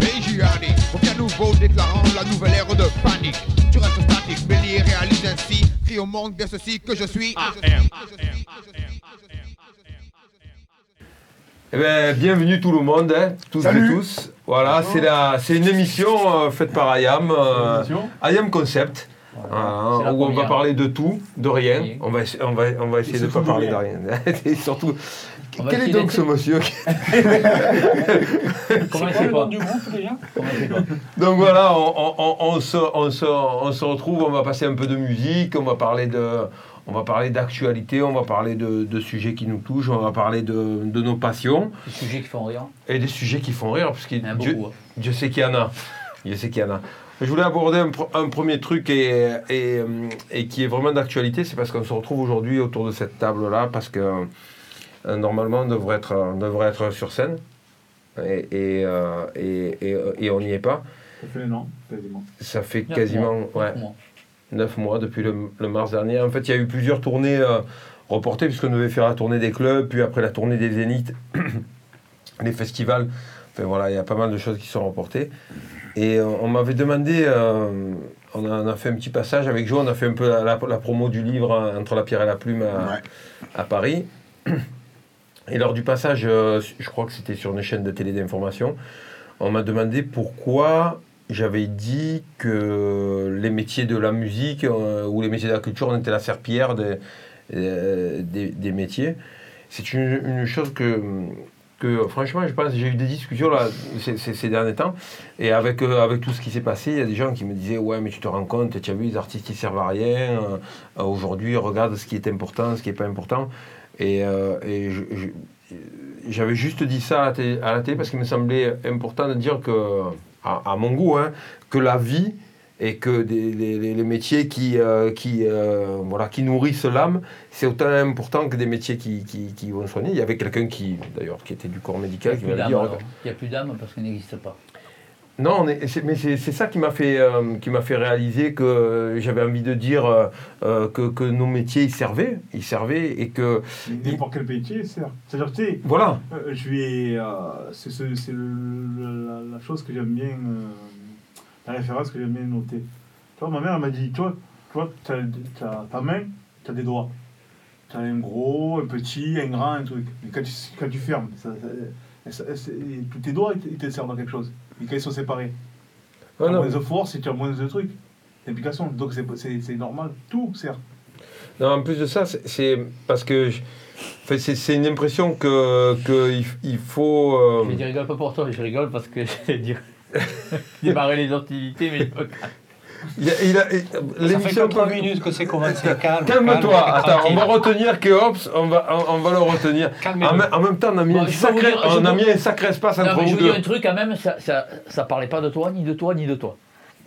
PJRD, aucun nouveau déclarant la nouvelle ère de panique. Tu restes statique, Bélier réalise ainsi, crie au monde bien ceci que je suis. Eh ben, bienvenue tout le monde, hein, toutes Salut. et tous. Voilà, c'est la, c'est une émission euh, faite par IAM, euh, IAM Concept, voilà, la où on va parler de tout, de rien. Oui. On va, on va, on va essayer de ne pas parler de rien. rien. Et surtout, quel est donc ce monsieur Comment quoi pas le nom du groupe déjà Donc voilà, on, on- on- on se, on se- on se retrouve, on va passer un peu de musique, on va parler de, on va parler d'actualité, on va parler de, de sujets qui nous touchent, on va parler de, de nos passions Des sujets qui font rire. et des sujets qui font rire, parce que Dieu, beaucoup. hein. Dieu sait qu'il y en a. Dieu sait qu'il y en a. Je voulais aborder un, pr- un premier truc et, et, et qui est vraiment d'actualité, c'est parce qu'on se retrouve aujourd'hui autour de cette table-là, parce que euh, normalement on devrait être, on devrait être sur scène, et, et, euh, et- et- et on n'y est pas. Ça fait un an, quasiment. Ça fait Neuf quasiment mois, ouais, neuf mois. neuf mois depuis le, le mars dernier. En fait, il y a eu plusieurs tournées euh, reportées, puisqu'on devait faire la tournée des clubs, puis après la tournée des zéniths, les festivals. Enfin voilà, il y a pas mal de choses qui sont reportées. Et euh, on m'avait demandé, euh, on, a, on a fait un petit passage avec Joe, on a fait un peu la, la- la promo du livre euh, Entre la pierre et la plume à, Ouais. à Paris. Et lors du passage, euh, je crois que c'était sur une chaîne de télé d'information, on m'a demandé pourquoi j'avais dit que les métiers de la musique euh, ou les métiers de la culture, on était la serpillière des, euh, des, métiers. C'est une chose que, que, franchement, je pense, j'ai eu des discussions là, ces, derniers temps, et avec, euh, avec tout ce qui s'est passé, il y a des gens qui me disaient Ouais, mais tu te rends compte, tu as vu, les artistes qui servent à rien, euh, euh, aujourd'hui, regarde ce qui est important, ce qui n'est pas important. Et, et j'avais juste dit ça à la, télé, à parce qu'il me semblait important de dire que, à, à mon goût, hein, que la vie et que des- les, les- métiers qui, euh, qui, euh, voilà, qui nourrissent l'âme, c'est autant important que des métiers qui, qui, qui vont soigner. Il y avait quelqu'un qui, d'ailleurs, qui était du corps médical, qui a plus m'avait d'âme dit... alors. Il n'y a plus d'âme parce qu'elle n'existe pas. Non, mais c'est c'est ça qui m'a fait, euh, qui m'a fait réaliser que j'avais envie de dire euh, que, que nos métiers, ils servaient, ils servaient, et que, Mais N'importe quel métier, c'est. C'est-à-dire, tu sais, voilà, euh, je vais. euh, c'est la chose que j'aime bien. La référence que j'aime bien noter. Tu vois, ma mère m'a dit toi, tu vois, t'as, t'as ta main, tu as des doigts. Tu as un gros, un petit, un grand, un truc. Mais quand tu, quand tu fermes, ça, ça- ça- c'est- tous tes doigts, ils te- servent à quelque chose. Et quand ils sont séparés, tu as Voilà. moins de force et tu as moins de trucs. Donc c'est, c'est, c'est normal. Tout sert. Non, en plus de ça, c'est- c'est parce que je- enfin, c'est c'est une impression que, que il, il faut. euh, Je ne rigole pas pour toi, je rigole parce que dire. démarrer les hostilités, mais il a- il a- Ça fait l'émission que 3 peut- minutes que c'est commencé. Calme. Calme-toi, calme, attends, on va retenir que Hobbs, on va, on, on va le retenir. En, même- en même temps, on a mis, Bon, un, vous sacré, dire- on a mis un sacré espace Non, entre mais je vous vous dire deux. un truc quand même, ça, ça, ça parlait pas de toi, ni de toi, ni de toi.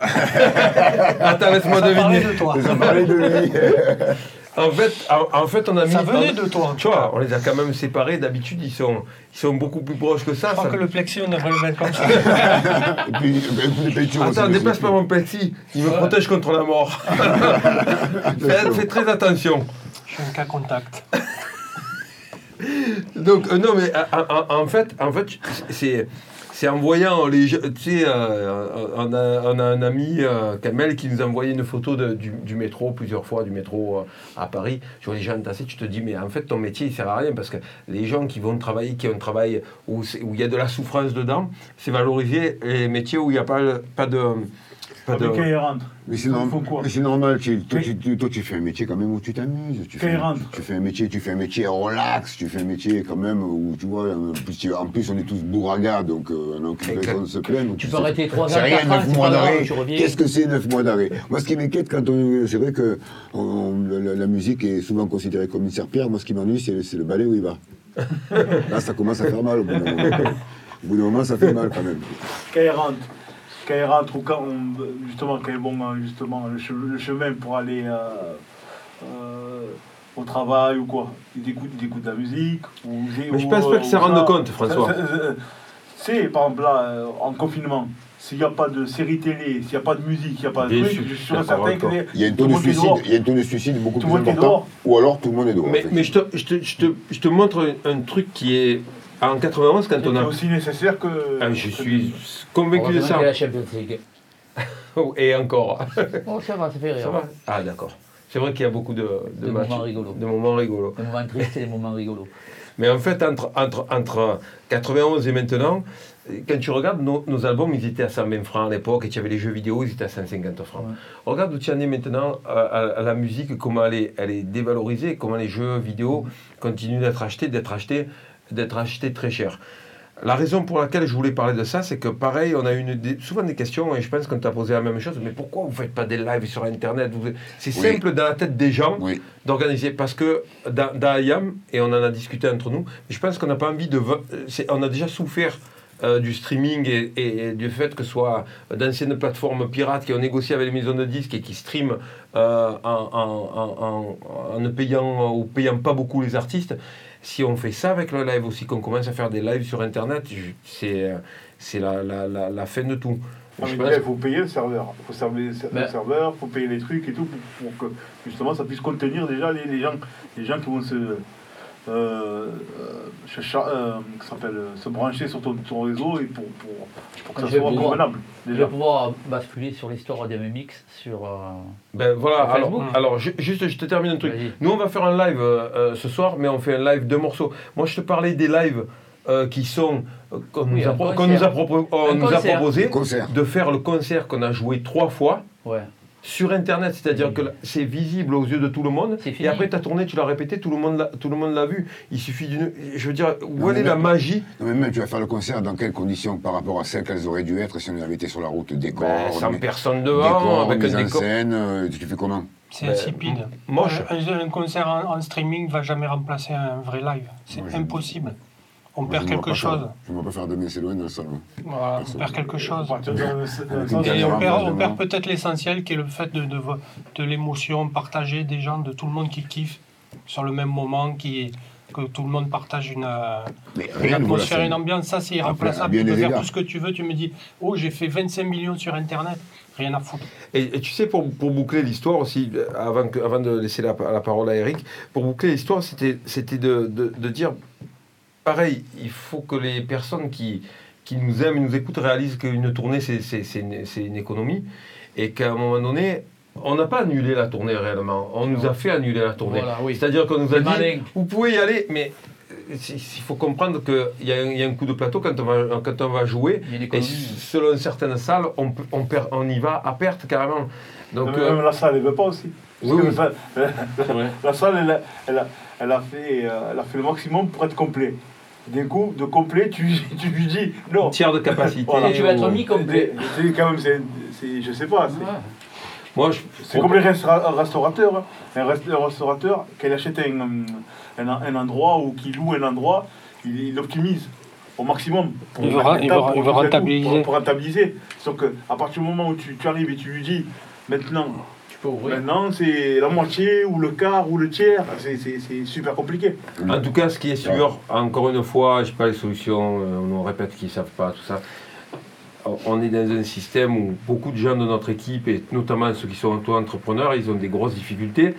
Attends, laisse-moi Ça parlait deviner. de toi. Ça parlait de lui. En fait, en, en fait, on a mis. Ça venait on- de toi. Tu vois, on les a quand même séparés. D'habitude, ils sont, ils sont beaucoup plus proches que ça. Je crois ça- que le plexi, on devrait le mettre comme ça. Et puis, ben, les Attends, dépasse pas mon plexi. Il me protège contre la mort. fais, fais très attention. Je suis un cas contact. Donc, euh, non, mais euh, en, fait, en fait c'est. C'est en voyant les tu sais, euh, on, a, on a un ami, Kamel, qui nous a envoyé une photo de- du, métro plusieurs fois, du métro à Paris. Tu vois les gens entassés, tu te dis, mais en fait, ton métier, il sert à rien parce que les gens qui vont travailler, qui ont un travail où il y a de la souffrance dedans, c'est valoriser les métiers où il n'y a pas, pas de. Pas de... Avec quand il rentre. Mais c'est Ils norm- font quoi mais c'est normal, tu, toi, tu, tu- toi, tu fais un métier quand même où tu t'amuses. Tu, Quand fais, il rentre. tu fais un métier, tu fais un métier relax, tu fais un métier quand même où tu vois, en plus, tu- en plus on est tous bourragas, donc euh, on aucune raison de se plaindre. Tu peux arrêter trois C'est ans, rien, quatre ans, 9 c'est mois pas grave, d'arrêt. tu reviens. Qu'est-ce que c'est 9 mois d'arrêt? Moi, ce qui m'inquiète quand on. C'est vrai que on- la, la musique est souvent considérée comme une serpillère. Moi, ce qui m'ennuie, c'est c'est le balai où il va. Là, ça commence à faire mal au bout d'un moment. Au bout d'un moment, ça fait mal quand même. quand il rentre, quand il rentre ou quand on, justement quand ils vont euh, justement le, che- le chemin pour aller euh, euh, au travail ou quoi, ils écoutent, ils écoutent de la musique. Ou, Mais je ou, pense pas qu'ils s'en rendent compte, François. C'est par exemple là, euh, en confinement, s'il n'y a pas de série télé, s'il n'y a pas de musique, s'il n'y a pas de Bien truc, je suis certain que les- Il y a un tout taux de est suicide, il y a un taux de suicide beaucoup Tout le plus monde est important. Ou alors tout le monde est dehors. Mais, en fait. mais je, te, je, te, je, te, je te montre un truc qui est, En 91, quand on C'est a. aussi nécessaire que. Ah, je que- suis convaincu de ça. la Champions League. Et encore. Oh, ça va, ça fait rire. Ça va Ah, d'accord. C'est vrai qu'il y a beaucoup de, de Des matchs. moments rigolos. De moments rigolos. Des moments tristes et des moments rigolos. Mais en fait, entre, entre, entre 91 et maintenant, quand tu regardes nos, nos albums, ils étaient à 120 francs à l'époque, et tu avais les jeux vidéo, ils étaient à 150 francs. Ouais. Regarde où tu en es maintenant à, à- à la musique, comment elle est, elle est dévalorisée, comment les jeux vidéo continuent d'être achetés, d'être achetés, d'être achetés très cher. La raison pour laquelle je voulais parler de ça, c'est que pareil, on a une des- souvent des questions, et je pense qu'on t'a posé la même chose, mais pourquoi vous ne faites pas des lives sur Internet? C'est Oui. simple dans la tête des gens Oui. d'organiser parce que dans, dans IAM, et on en a discuté entre nous, je pense qu'on n'a pas envie de. On a déjà souffert euh, du streaming et, et- et du fait que ce soit d'anciennes plateformes pirates qui ont négocié avec les maisons de disques et qui streament euh, en, en- en- en- en ne payant ou payant pas beaucoup les artistes. Si on fait ça avec le live aussi, qu'on commence à faire des lives sur Internet, c'est euh, c'est la, la, la, la fin de tout. Ah, pense- il faut payer le serveur. Il faut servir le Ben. le serveur, il faut payer les trucs et tout pour, pour que justement ça puisse contenir déjà les, les gens, les gens qui vont se, euh, euh, se, euh, ça euh, se brancher sur ton, ton réseau et pour, pour, pour que ça Je vais soit pouvoir- convenable. Je vais Déjà. pouvoir basculer sur l'histoire des MMX sur. euh, Ben voilà, Sur alors, alors ju- juste je te termine un truc. Nous on va faire un live euh, ce soir, mais on fait un live de morceaux. Moi je te parlais des lives euh, qui sont euh, qu'on Oui, nous, a un pro- concert. qu'on nous a, propo- on Un nous a concert. proposé Concert. de faire le concert qu'on a joué trois fois Ouais. Sur internet, c'est-à-dire Oui. que c'est visible aux yeux de tout le monde. Et après, tu as tourné, tu l'as répété, tout le monde l'a, tout le monde l'a vu. Il suffit d'une. Je veux dire, où Non, elle est la magie? Non, mais même, tu vas faire le concert dans quelles conditions par rapport à celles qu'elles auraient dû être si on avait été sur la route Décor, ben, Sans mais- personne décor, avec mise un en scène, euh, tu fais comment? C'est Ben, insipide. Moche. Un, un concert en, en streaming va jamais remplacer un vrai live. C'est je- impossible. On perd je quelque faire- chose. Je ne vois pas faire c'est loin dans le salon. Voilà, on perd quelque chose. Et on perd, peut-être l'essentiel qui est le fait de, de, de l'émotion partagée des gens, de tout le monde qui kiffe sur le même moment, qui, que tout le monde partage une, atmosphère, une ambiance. Ça, c'est irremplaçable. Tu peux faire tout ce que tu veux. Tu me dis, oh, j'ai fait 25 millions sur Internet. Rien à foutre. Et, et tu sais, pour, pour boucler l'histoire aussi, avant, que- avant de laisser la, la parole à Eric, pour boucler l'histoire, c'était, c'était de, de- de dire, pareil, il faut que les personnes qui, qui nous aiment et nous écoutent réalisent qu'une tournée, c'est, c'est, c'est une, c'est une économie, et qu'à un moment donné, on n'a pas annulé la tournée réellement, on nous a fait annuler la tournée. Voilà, oui. C'est-à-dire qu'on nous a C'est dit, malin. vous pouvez y aller, mais euh, il faut comprendre qu'il y, a un- il y a un coup de plateau quand on va, quand on va jouer, et selon certaines salles, on, on, perd, on y va à perte carrément. Donc, Même euh, la salle, elle veut pas aussi. Oui, oui. la salle-. La elle a, elle a fait, euh, elle a fait le maximum pour être complet. D'un coup, de complet, tu, tu lui dis non. tiers de capacité. Voilà. tu vas être mis complet. C'est quand même, c'est, c'est- je sais pas, c'est, Ouais. Moi, je, c'est comme les restaura- restaurateurs. hein. Un, rest- un restaurateur, qui achète un, un, un endroit ou qui loue un endroit, il, il optimise au maximum. Pour Il veut il il rentabiliser. Pour, pour rentabiliser. Sauf que à partir du moment où tu, tu arrives et tu lui dis maintenant, peux ouvrir. maintenant c'est la moitié ou le quart ou le tiers, c'est, c'est, c'est super compliqué. En tout cas, ce qui est sûr, encore une fois, je sais pas les solutions, euh, on répète qu'ils ne savent pas, tout ça. On est dans un système où beaucoup de gens de notre équipe, et notamment ceux qui sont auto-entrepreneurs, ils ont des grosses difficultés.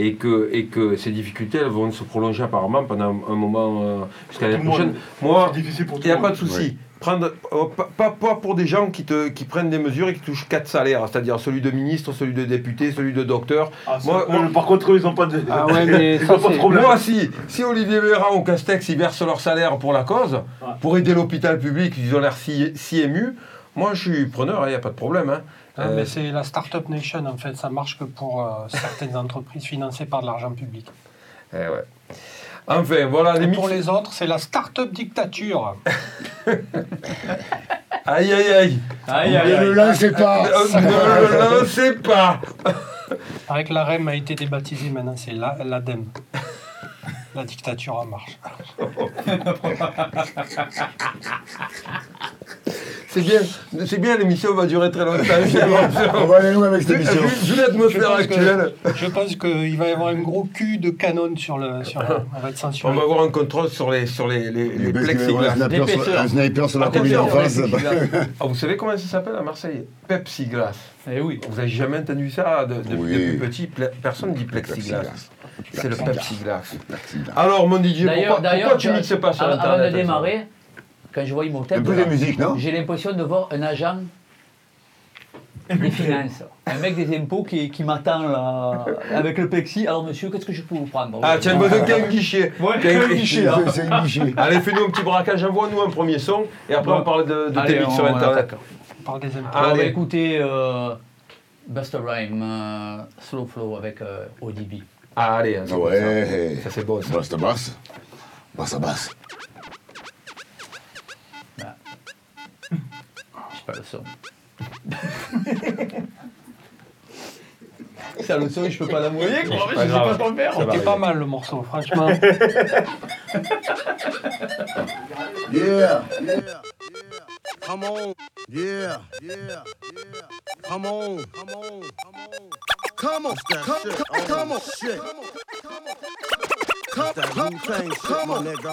Et que, et que ces difficultés, elles vont se prolonger apparemment pendant un moment euh, jusqu'à l'année prochaine. Moi, il n'y a pas de souci. Prendre, euh, pas, pour des gens qui, te, qui prennent des mesures et qui touchent quatre salaires, c'est-à-dire celui de ministre, celui de député, celui de docteur. Ah, Moi- euh, moi- par contre, eux, ils n'ont pas de. Ah ouais, mais ça, pas de problème. Moi, si, si Olivier Véran ou Castex ils versent leur salaire pour la cause, Ouais. pour aider l'hôpital public, ils ont l'air si, si émus, moi je suis preneur, il n'y a pas de problème. hein. Ah, Euh, mais c'est la Startup Nation, en fait. Ça marche que pour euh, certaines entreprises financées par de l'argent public. eh ouais. Enfin, voilà, les Et pour les autres, c'est la Startup Dictature. Aïe, aïe, aïe. Aïe, Ne aïe, le aïe. lancez pas ne le lancez pas. Avec l'AREM a été débaptisé, maintenant c'est la- l'ADEME. La dictature en marche. C'est bien, c'est bien, l'émission va durer très longtemps. On va aller loin avec cette émission. vu- vu l'atmosphère Je pense que- actuelle, Je pense qu'il va y avoir un gros cul de canon sur le. Sur le- on va être on va avoir un contrôle sur les, sur les, un plexiglas. sniper sur- L'épaisseur. un sniper sur la colline en face. plexiglas. Ah, vous savez comment ça s'appelle à Marseille? Pepsi Glass. Eh oui. Vous n'avez jamais entendu ça de- de- Oui. depuis petit ple- Personne ne dit plexiglas. Plexiglas. C'est le Pepsi Glass. Pepsi Glass. Alors, mon DJ, pourquoi, pourquoi tu mixes pas sur Internet avant de démarrer, quand je vois Imhotep, Un peu de musique, non j'ai l'impression de voir un agent des finances, un mec des impôts qui, qui m'attend là avec le plexi. Alors monsieur, qu'est-ce que je peux vous prendre Ah, tiens, besoin qu'un guichet. Ouais, Qu'un un guichet, là. C'est c'est un guichet. Allez, fais-nous un petit braquage, envoie-nous un premier son, et après Bon. on parle de, de Allez, tes on- sur Internet. On parle des impôts. Ah, On va écouter euh, Busta Rhyme, euh, Slow Flow avec euh, ODB. Ah, allez, hein, ça, Ouais. ça, c'est bon ça. Basse, basse. Basse, basse. Sais pas le son. Ça le son, je peux pas l'envoyer quoi, pas grave. quoi faire. Ça va C'était pas mal le morceau, franchement. Yeah, yeah, yeah. Come on. Yeah, yeah, yeah. Come on, come on, come on. Come on, come, come, come on. Come, nigga.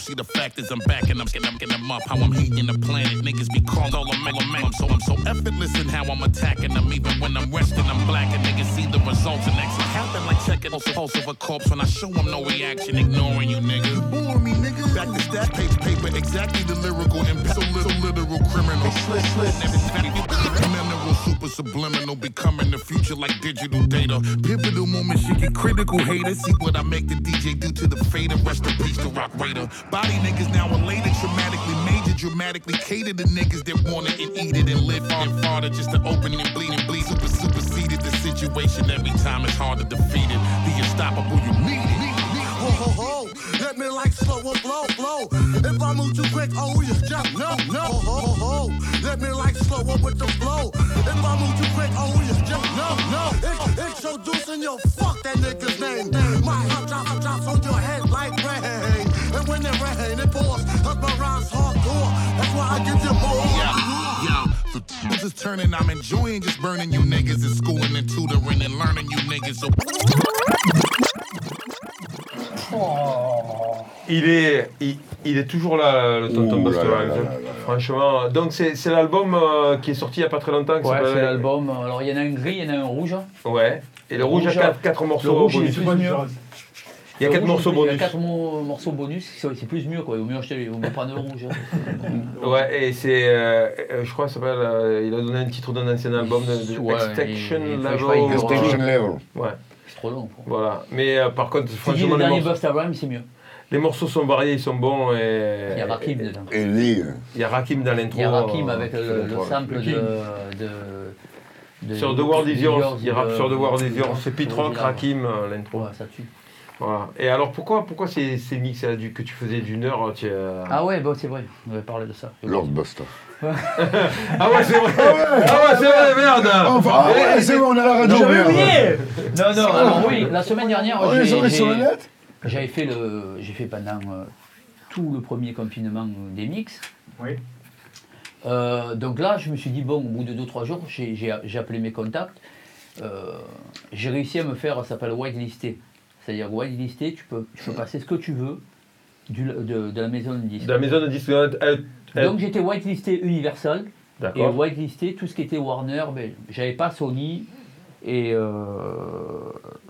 see the fact is I'm back and I'm getting, I'm getting them up. How I'm heating the planet, niggas be called all a mega man. I'm so I'm so effortless in how I'm attacking them. Even when I'm resting, I'm black and niggas see the results and exit. Happen like checking the pulse of a corpse when I show them no reaction, ignoring you nigga. You bore me, nigga. Back to stack paper, paper, exactly the lyrical impact. So little literal criminal. Slip, slip, super subliminal, becoming the future like digital data. Pivotal moment, she get critical haters. See what I make the DJ do to the fader. Rest in peace, the rock raider. Body niggas now elated, traumatically major, dramatically cater to niggas that want it and eat it and live and farther just to open and bleed and bleed. Super superseded the situation every time it's hard to defeat it. The unstoppable, you need it. Ho ho ho, let me like slow and flow, flow. If I move too quick, oh you just no, no. Ho ho ho ho, let me like slow up with the flow. If I move too quick, oh just no, no. Introducing your fuck that nigga's name. My hot drop, hot drops on your head like rain. And when it rain, it pours. Cause my rhymes hardcore. That's why I give you more. Yo, the tables is turning. I'm enjoying just burning you niggas in schooling and tutoring and learning you niggas. So Il est, il, il est toujours là, le tonton hein. là. Franchement, donc c'est c'est l'album euh, qui est sorti il n'y a pas très longtemps. qui Ouais, s'appelle- c'est l'album. Alors il y en a un gris, il y en a un rouge. Ouais. Et le rouge, rouge, a 4, morceaux le rouge, il est bonus. plus pas mieux. différence. Il y a Le 4 rouge, morceaux Il y a bonus. 4 morceaux bonus, c'est c'est plus mieux quoi. Il vaut mieux acheter, il vaut mieux prendre le rouge. hein. Ouais, et c'est, euh, euh, je crois, ça s'appelle, euh, il a donné un titre d'un ancien album de, de Ouais, Extinction il- il faut- Level. je crois qu'il dure, Station level. Ouais, C'est trop long. quoi. voilà. Mais euh, par contre, franchement, le les dernier morceaux, c'est mieux. les morceaux sont variés, ils sont bons. Et, Il y a Rakim dedans. Et lui, euh, Il y a Rakim dans l'intro. Il y a Rakim euh, avec le, sample Le de, de, de- Sur The World Is Yours, il rappe sur The World Is Yours. C'est Pete de- Rock, de- Rakim, euh, l'intro. Ouais, ça tue. Voilà. Et alors pourquoi, pourquoi ces, ces mix là, du, que tu faisais d'une heure tu, euh, Ah ouais, bon, c'est vrai, on avait parlé de ça. Lord Buster. Ah ouais, c'est vrai Ah ouais, c'est vrai, merde Enfin, ah ouais, c'est bon, on a la radio. J'avais oublié Non, non, alors oui, la semaine dernière, On est sur le net j'avais fait, le, j'ai fait pendant euh, tout le premier confinement euh, des mix. Oui. Euh, donc là, je me suis dit, bon, au bout de 2-3 jours, j'ai, j'ai- j'ai appelé mes contacts. Euh, j'ai réussi à me faire, ça s'appelle whitelisté. C'est-à-dire whitelisté, tu peux, tu peux passer ce que tu veux du- de, de la maison de disque. De la maison de disque. Euh, Donc j'étais whitelisté Universal et whitelisté tout ce qui était Warner. Ben, j'avais pas Sony et, euh,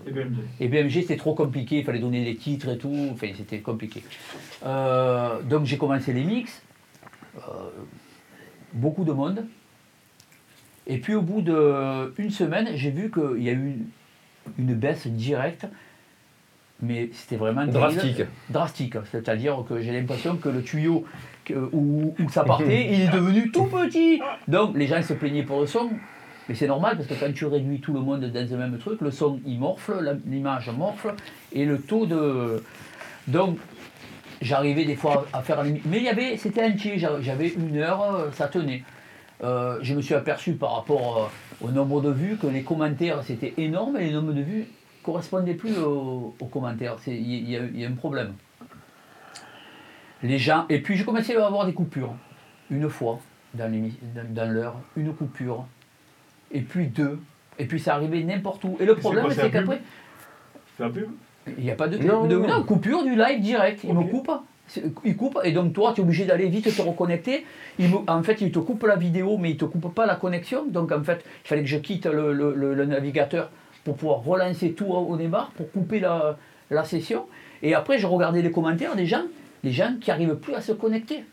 Et BMG. et BMG c'était trop compliqué, il fallait donner les titres et tout, enfin c'était compliqué. Euh, donc j'ai commencé les mix, euh, beaucoup de monde. Et puis au bout d'une semaine, j'ai vu qu'il y a eu une, une baisse directe, mais c'était vraiment. Drastique. drastique. C'est-à-dire que j'ai l'impression que le tuyau où, ça partait, il est devenu tout petit. Donc les gens se plaignaient pour le son. Mais c'est normal parce que quand tu réduis tout le monde dans un même truc, le son il morfle, l'image morfle et le taux de. Donc j'arrivais des fois à faire. Mais il y avait, c'était entier, j'a- j'avais une heure, euh, ça tenait. Euh, je me suis aperçu par rapport euh, au nombre de vues que les commentaires c'était énorme et les nombres de vues correspondaient plus aux, commentaires. Il y a un problème. Les gens, et puis j'ai commencé à avoir des coupures. Une fois dans, dans, dans l'heure, une coupure, et puis deux, et puis ça arrivait n'importe où. Et le problème c'est qu'après, C'est la pub? Il n'y a pas de, Non, de- non. non, coupure du live direct. Il me coupe. Il coupe et donc toi tu es obligé d'aller vite te reconnecter. Il me- en fait il te coupe la vidéo mais il te coupe pas la connexion. Donc en fait il fallait que je quitte le, le- le- le navigateur pour pouvoir relancer tout au au départ, pour couper la, la session. Et après je regardais les commentaires des gens, les gens qui n'arrivent plus à se connecter.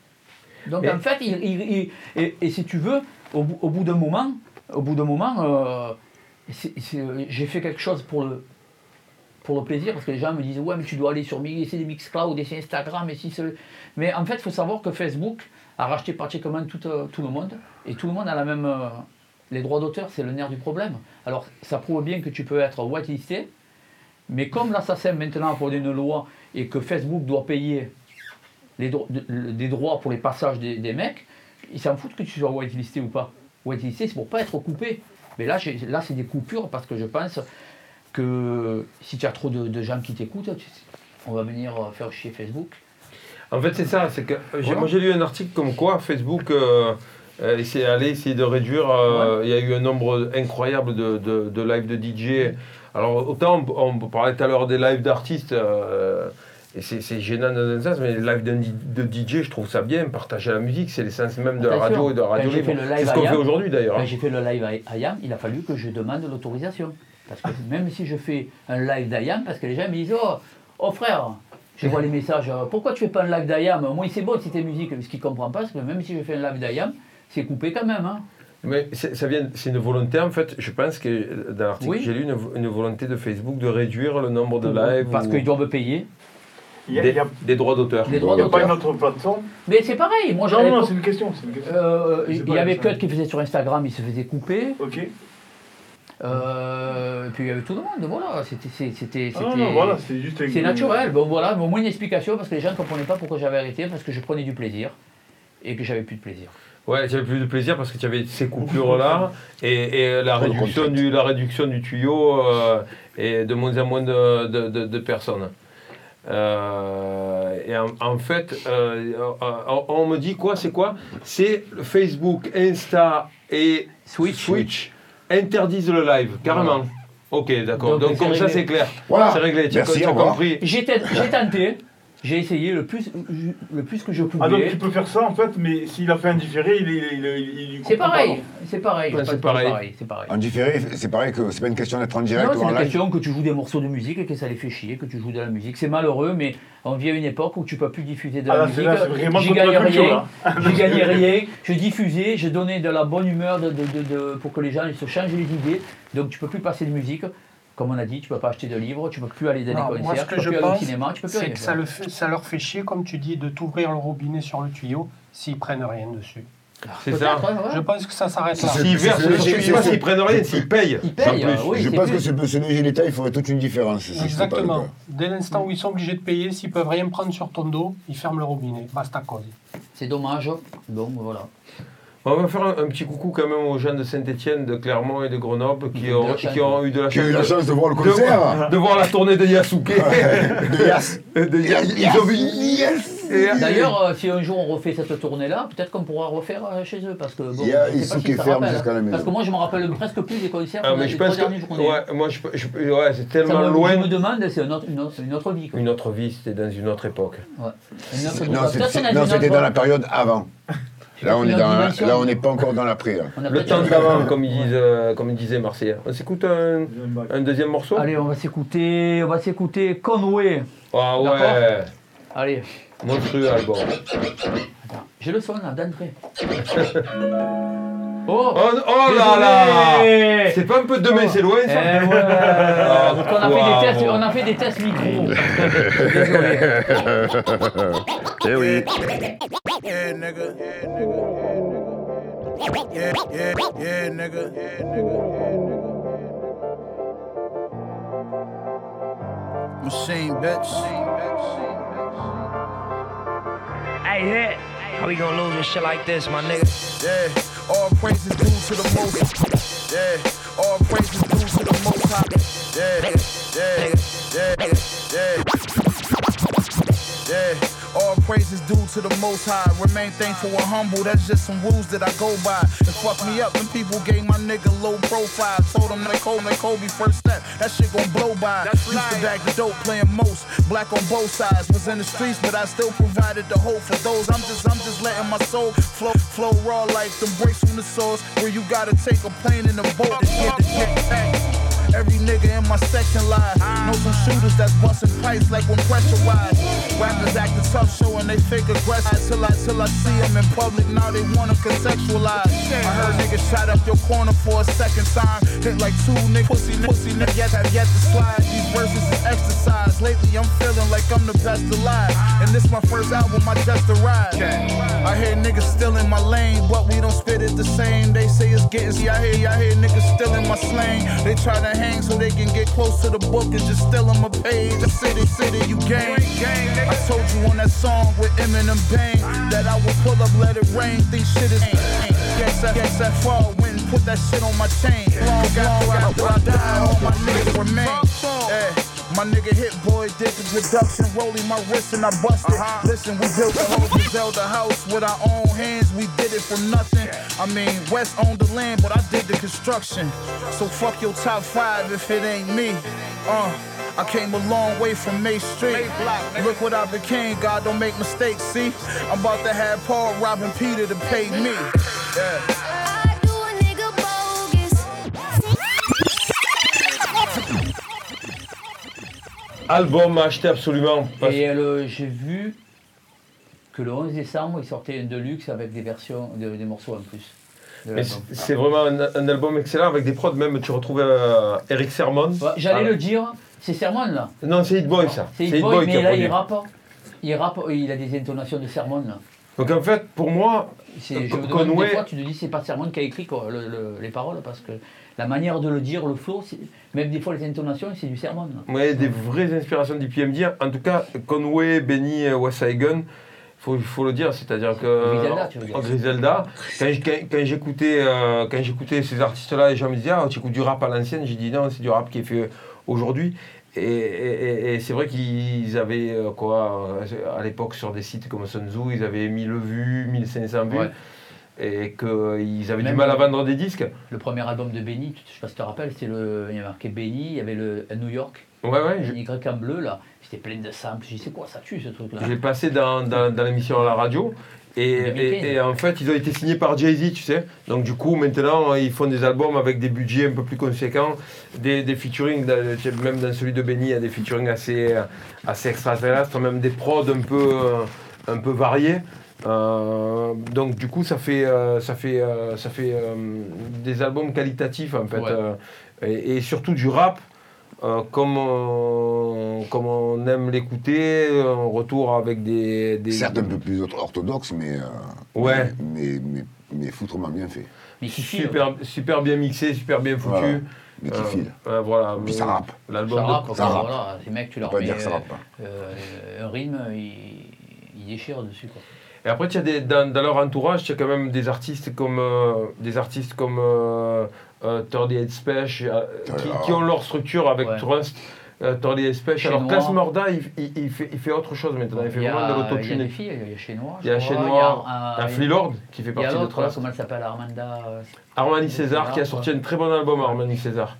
Donc Mais- en fait, il- il- il- et, et si tu veux, au, bout- au bout d'un moment, au bout d'un moment, euh, j'ai fait quelque chose pour le, pour le plaisir, parce que les gens me disent ouais mais tu dois aller sur essayer Mixcloud, essayer Instagram, et si mais en fait il faut savoir que Facebook a racheté pratiquement tout, euh, tout le monde et tout le monde a la même euh, les droits d'auteur c'est le nerf du problème. Alors ça prouve bien que tu peux être whitelisté, mais comme l'assassin maintenant a posé une loi et que Facebook doit payer les dro- de- des droits pour les passages des, des mecs, ils s'en foutent que tu sois whitelisté ou pas. Whitelisté c'est pour pas être coupé. Mais là, là c'est des coupures parce que je pense que si tu as trop de, de gens qui t'écoutent, on va venir faire chier Facebook. En fait, c'est ça. C'est que euh, Voilà. moi j'ai lu un article comme quoi Facebook euh, euh, essayer de réduire. euh, Il y a eu un nombre incroyable de, de, de lives de DJ. Alors autant on, on parlait tout à l'heure des lives d'artistes. Euh, c'est gênant dans un sens, mais d'un di- de DJ, je trouve ça bien. Partager la musique, c'est l'essence même de la Attention, radio et de la radio libre. le live C'est ce à qu'on fait aujourd'hui d'ailleurs. Quand hein. j'ai fait le live à Ayam, il a fallu que je demande l'autorisation. Parce que même si je fais un live d'Ayam, parce que les gens me disent Oh, oh frère, je vois les messages, euh, pourquoi tu fais pas un live d'Ayam? Moi, c'est bon si tes musique. Ce qu'il ne comprend pas, c'est que même si je fais un live d'Ayam, c'est coupé quand même. hein. Mais c'est- ça vient, c'est une volonté en fait. Je pense que dans l'article Oui. j'ai lu, une, une volonté de Facebook de réduire le nombre de lives Parce ou qu'ils doivent payer. Il y a, des, il y a- des droits d'auteur. Des droits il y a pas une d'auteur. autre plateforme Mais c'est pareil. Moi, Non, j'avais non, pas- c'est une question. C'est une question. Euh, il y avait Cut qui faisait sur Instagram, il se faisait couper. Ok. Euh, et puis il y avait tout le monde. Voilà, c'était, c'est- c'était, Ah, non, c'était- non, voilà, c'est juste un- c'est naturel. Bon voilà, mais au moins une explication parce que les gens ne comprenaient pas pourquoi j'avais arrêté parce que je prenais du plaisir et que j'avais plus de plaisir. Ouais, j'avais plus de plaisir parce que tu avais ces coupures-là et, et la, réduction du, la réduction du tuyau euh, et de moins en moins de, de- de- de personnes. Euh, et en, en fait, euh, on, on me dit quoi C'est quoi? C'est Facebook, Insta et Switch. interdisent le live, carrément. Ok, d'accord. Donc, comme ça, c'est clair. Voilà. C'est réglé. Tu as, Merci, tu as au revoir. compris. J'ai tenté, j'ai essayé le plus, le plus que je pouvais. Ah, donc tu peux faire ça en fait, mais s'il a fait un différé, il, il, il, il, il c'est comprend pareil, pas. c'est pareil. Ouais, c'est pareil. c'est pareil. En différé, c'est pareil que c'est pas une question d'être en direct Non, c'est une live. question que tu joues des morceaux de musique et que ça les fait chier, que tu joues de la musique. C'est malheureux, mais on vit à une époque où tu peux plus diffuser de Ah, la là, musique. J'y culture, rien. Je gagnais rien. Je diffusais, je donnais de la bonne humeur de, de- de- de- pour que les gens ils se changent les idées. Donc tu peux plus passer de musique. Comme on a dit, tu peux pas acheter de livres, tu peux plus aller dans ce concerts, que tu peux je plus aller au pense, cinéma, tu peux plus c'est rien que ça, le fait- ça leur fait chier, comme tu dis, de t'ouvrir le robinet sur le tuyau s'ils prennent rien dessus. C'est Peut-être, ça. Je pense que ça s'arrête là. C'est- S'ils versent, c'est- je c'est- ne sais c'est- pas c'est- s'ils prennent rien, s'ils payent. Ils payent, en plus. euh, oui, je c'est pense plus- que ce, ce léger détail ferait toute une différence. Exactement. Dès l'instant où ils sont obligés de payer, s'ils peuvent rien prendre sur ton dos, ils ferment le robinet. Basta cause. C'est dommage. Donc voilà. On va faire un, un petit coucou quand même aux gens de Saint-Etienne, de Clermont et de Grenoble qui ont ont, de la chance. qui ont eu de la Qui a eu la chance de voir le de, concert de voir la tournée de Yasuke. de Yass. De- ils ont vu Yes Et- D'ailleurs, euh, si un jour on refait cette tournée-là, peut-être qu'on pourra refaire euh, chez eux. Parce que bon, Il y a si ferme jusqu'à la hein. maison. Parce que moi, je me rappelle presque plus des concerts Ah, qu'on a mais les je trois pense que ouais, moi je, je- ouais, c'est Ça, tellement loin. Je me demande, c'est une autre, une, autre, une autre vie. quoi. Une autre vie, c'était dans une autre époque. Ouais. Une autre. Non, c'était dans la période avant. Là, on Une est autre dans, dimension. là, on n'est pas encore dans l'après. a Le temps d'avant, comme ils Ouais. disent, euh, comme ils disaient Marseillais. On s'écoute un, deuxième morceau Allez, on va s'écouter, on va s'écouter Conway. Ah ouais, Allez, monstrueux album. attends, j'ai le son là, d'entrée. Oh, Oh, oh là là. C'est pas un peu demain, c'est loin Eh ça ouais, Ah, donc on a, fait des tests, on a fait des tests micro. Désolé. Eh oui. Yeah, nigga. Yeah, yeah, yeah, nigga. Yeah, nigga. Machine bitch. Hey, hit. How we gonna lose with shit like this, my nigga? Yeah, all praises due to the most. Yeah, all praises due to the most high. Yeah, yeah, yeah, yeah. Yeah, all praises due to the most high. Remain thankful and humble, that's just some rules that I go by. It fucked me up when people gave my nigga low profile. Told them they Kobe, they Kobe first step. That shit gon' blow by. Used to bag the dope, playing most. Black on both sides. Was in the streets, but I still provided the hope for those. I'm just, I'm just letting my soul flow, flow raw like them breaks from the source. Where you gotta take a plane and a boat to get the get back. Every nigga in my section live. Know some shooters that's busting pipes like when pressurized. Rappers acting tough, showing they fake aggressive. Till I, till I see them in public, now they wanna contextualize. I heard niggas shot up your corner for a second time. Hit like two niggas, pussy, pussy niggas yet have yet to slide. These verses is exercise. Lately I'm feeling like I'm the best alive. And this my first album, I just arrived. I hear niggas still in my lane, but we don't spit it the same. They say it's getting, see, I hear, I hear niggas still in my slang. They try to so they can get close to the book and just steal them a page. I city, city, you gang. I told you on that song with Eminem Bang that I will pull up, let it rain. Think shit is Yes, I guess I fall when put that shit on my chain. Long, long after I die, all my niggas remain. Yeah. My nigga Hit Boy did the production, rolling my wrist and I busted. Listen, we built the whole Griselda house with our own hands. We did it from nothing. I mean, West owned the land, but I did the construction. So fuck your top five if it ain't me. Uh. I came a long way from May Street. Look what I became, God don't make mistakes, see? I'm about to have Paul robbing Peter to pay me. Yeah. Album à acheter absolument. parce- Et euh, j'ai vu que le 11 décembre, il sortait un deluxe avec des versions, de- des morceaux en plus. c'est c'est vraiment un, un album excellent avec des prods, même tu retrouves euh, Eric Sermon. Ouais, J'allais Ah. le dire, c'est Sermon là. Non, c'est Hit Boy ça. C'est Hit Hit Boy, mais là il rappe. Il rappe, il a des intonations de Sermon là. Donc en fait, pour moi, Je Conway- des fois, tu te dis c'est pas Sermon qui a écrit quoi, le- le- les paroles parce que la manière de le dire, le flow, même des fois les intonations, c'est du Sermon. Ouais, des vraies inspirations d'IPMD. En tout cas, Conway, Benny, euh, Side Gun, faut, faut le dire, c'est-à-dire que. Griselda, tu veux dire. Oh, Griselda. Quand, j'écoutais euh, quand j'écoutais ces artistes-là, les gens me disaient Ah, tu écoutes du rap à l'ancienne J'ai dit non, c'est du rap qui est fait aujourd'hui. Et, et- c'est vrai qu'ils avaient, euh, quoi, à l'époque, sur des sites comme Sun Tzu, ils avaient 1000 vues, 1500 vues. Ouais. Et qu'ils avaient Même du mal à le- vendre des disques. Le premier album de Benny, je sais pas si tu te rappelles, c'était le, il y avait marqué Benny, il y avait le à New York, Ouais, ouais. je- Y en bleu là, c'était plein de samples. Je dis c'est quoi ça tue ce truc là. Je l'ai passé dans, dans, dans l'émission à la radio. Et, 2015. et- et en fait, ils ont été signés par Jay-Z, tu sais. Donc, du coup, maintenant, ils font des albums avec des budgets un peu plus conséquents, des, des featuring, même dans celui de Benny, il y a des featuring assez, assez extraterrestres, même des prods un peu, euh, un peu variés. Euh, donc, du coup, ça fait, euh, ça fait, euh, ça fait euh, des albums qualitatifs, en fait. Ouais. euh, et, et surtout du rap. euh, comme, on, comme on aime l'écouter, en retour avec des, des- Certes un peu plus ortho- orthodoxe, mais, euh, Ouais. mais, mais, mais foutrement bien fait. Mais qui file, super, super bien mixé, super bien foutu. Voilà. Mais qui Euh, file. euh, voilà, Puis ça rappe. L'album ça de- rappe, ça rappe. voilà, ces mecs tu On leur peut pas mets dire que ça rappe pas. euh, un ils, ils déchirent dessus quoi. Et après, des, dans, dans leur entourage, tu as quand même des artistes comme, euh, des artistes comme euh, euh, 38 Special, euh, qui, qui ont leur structure avec Ouais. Trust. Euh, 38 Special. Chez Alors, Noir. Classe Morda, il, il- il fait, il fait autre chose maintenant. Il fait Il y a, vraiment de il y a l'autotune. des filles, il y a chez Noir. Il y a chez Noir, il y a, un euh, Flea Lord qui fait Il y a partie de Trust. comment elle s'appelle, Armanda euh, Armani César qui a sorti quoi. un très bon album, Armani César.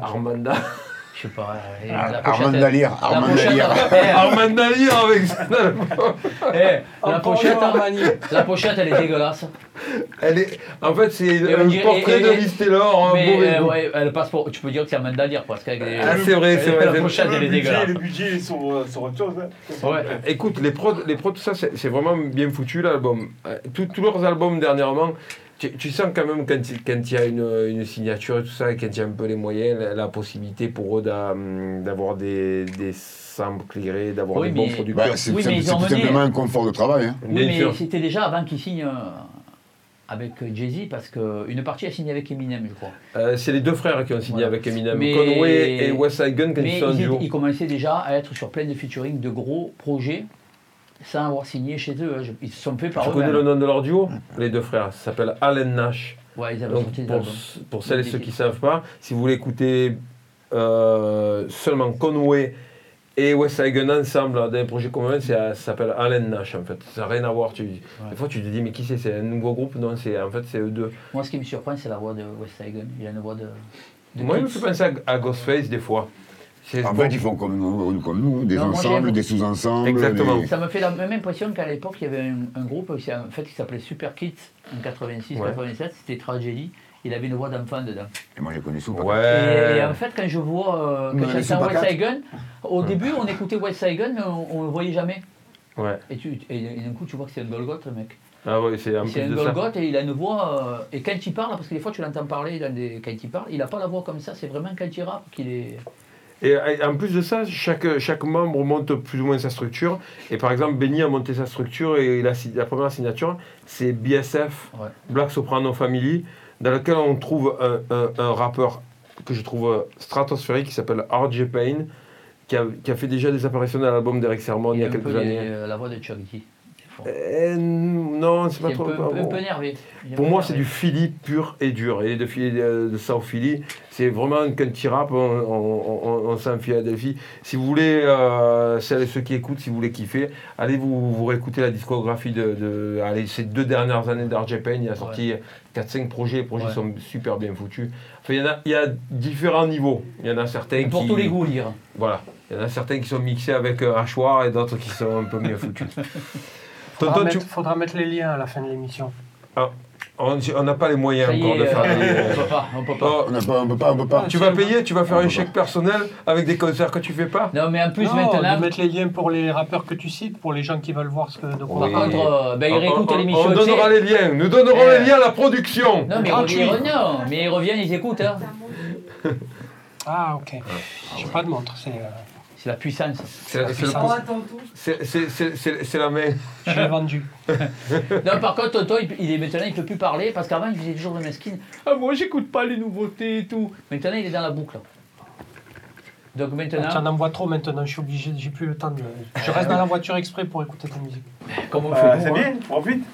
Armanda. Je sais pas. euh, Ah, la Armand Dalir, Armand Dalir. eh, Armanda Lire avec son album. eh, la, Encore pochette, Armani. la pochette, elle est dégueulasse. Elle est, en fait, c'est dirait- portrait et- de Liz Taylor, un Mais euh, ouais, elle passe pour. Tu peux dire que c'est Armanda Dire parce qu'avec les- Ah, c'est vrai, c'est vrai. La c'est- pochette, elle est le budget, dégueulasse. le budget est sur, euh, autre chose. hein. Ouais. Écoute, les prods, les prods tout ça, c'est vraiment bien foutu l'album. Euh, tous leurs albums dernièrement, tu, tu sens quand même quand il quand il y a une, une signature et tout ça, et quand il y a un peu les moyens, la, la possibilité pour eux d'a- d'avoir des, des samples clearés, d'avoir Oui, des bons producteurs. Bah, c'est Oui, tout simplement un confort de travail. Hein. Oui, Bien mais c'était déjà avant qu'il signe euh, avec Jay-Z parce qu'une partie a signé avec Eminem, je crois. Euh, c'est les deux frères qui ont signé Voilà. avec Eminem, Mais- Conway et West Side Gun quand Mais ils sont en ils, duo. ils commençaient déjà à être sur plein de featuring de gros projets sans avoir signé chez eux. hein. Je- Ils se sont fait par Tu connais eux-mêmes. le nom de leur duo? Les deux frères. Ça s'appelle Allen Nash. Ouais, ils avaient Donc, sorti des pour, albums. pour celles et ceux qui ne savent pas, si vous voulez écouter euh, seulement Conway et West Gun ensemble dans un projet commun, c'est- ça s'appelle Allen Nash en fait. Ça n'a rien à voir. Tu, Des fois tu te dis mais qui c'est? C'est un nouveau groupe? Non, c'est en fait c'est eux deux. Moi, ce qui me surprend, c'est la voix de West Gun. Il a une voix de. de Moi il me Kids. fait penser à, à Ghostface des fois. En bon. fait, ils font comme nous, comme nous des Non, moi, ensembles, j'aime. des sous-ensembles. Exactement. des- Ça me fait la même impression qu'à l'époque, il y avait un, un groupe qui, en fait, qui s'appelait Super Kids en 86-87. C'était Tragedy. Il avait une voix d'enfant dedans. Et moi, j'ai connu ça. Ouais. Et, et en fait, quand je vois, euh, les j'entends West. Side Gun, au début, on écoutait West Side Gun, mais on ne le voyait jamais. Ouais. Et, tu, et, et d'un coup, tu vois que c'est un Golgoth, le mec. Ah ouais, c'est en C'est plus un de ça. Golgoth et il a une voix. euh, et quand il parle, parce que des fois, tu l'entends parler dans des, quand il parle, il n'a pas la voix comme ça. C'est vraiment quand il rappe qu'il est. Et en plus de ça, chaque, chaque membre monte plus ou moins sa structure. Et par exemple, Benny a monté sa structure et la, la première signature, c'est BSF, Ouais. Black Soprano Family, dans lequel on trouve un, un- un rappeur que je trouve euh, stratosphérique qui s'appelle RJ Payne, qui a, qui a fait déjà des apparitions dans l'album d'Eric Sermon il y a quelques années. les- la voix de Chuck D. Euh, non, c'est pas un trop. peu, pas un peu bon. énervé. Il est Pour un peu moi, c'est du énervé. Philly pur et dur. Et de Philly, de, de South Philly, c'est vraiment quand tu rappes, on, on, on, on sent Philadelphie. Si vous voulez, euh, celles et ceux qui écoutent, si vous voulez kiffer, allez vous, vous réécouter la discographie de, de allez, ces deux dernières années d'RJ Payne. Il a sorti 4-5 projets, les projets Ouais. sont super bien foutus. Enfin, il, y en a, il y a différents niveaux. Il y en a certains Pour qui. tous les goûts, lire. Voilà. Il y en a certains qui sont mixés avec un hachoir et d'autres qui sont un peu mieux foutus. Faudra, Tonton, tu- mettre, faudra mettre les liens à la fin de l'émission. on on n'a pas les moyens Ça encore est, de faire euh, des- on peut pas, on peut pas. Oh, On pas, peut pas, on peut pas. Tu vas payer, tu vas faire On un chèque personnel avec des concerts que tu fais pas Non, mais en plus, non, maintenant, mettre les liens pour les rappeurs que tu cites, pour les gens qui veulent voir ce que, par Oui. contre, euh, ben, il On- réécoute on- l'émission. On donnera les liens, nous donnerons Euh, les liens à la production. Non, mais ils non, mais ils reviennent, ils écoutent. Hein. Ah, ok. J'ai pas de montre, c'est. Euh, C'est la puissance. C'est c'est le- c'est- la main. je l'ai vendu. Non, par contre, Toto, il, il est maintenant, il peut plus parler parce qu'avant, il faisait toujours le mesquine. Ah, moi, j'écoute pas les nouveautés et tout. Maintenant, il est dans la boucle. Donc Tu en maintenant, envoies trop maintenant, je suis obligé, j'ai plus le temps de. Je reste dans la voiture exprès pour écouter ta musique. comme on Bah, fait c'est hein. bien, profite.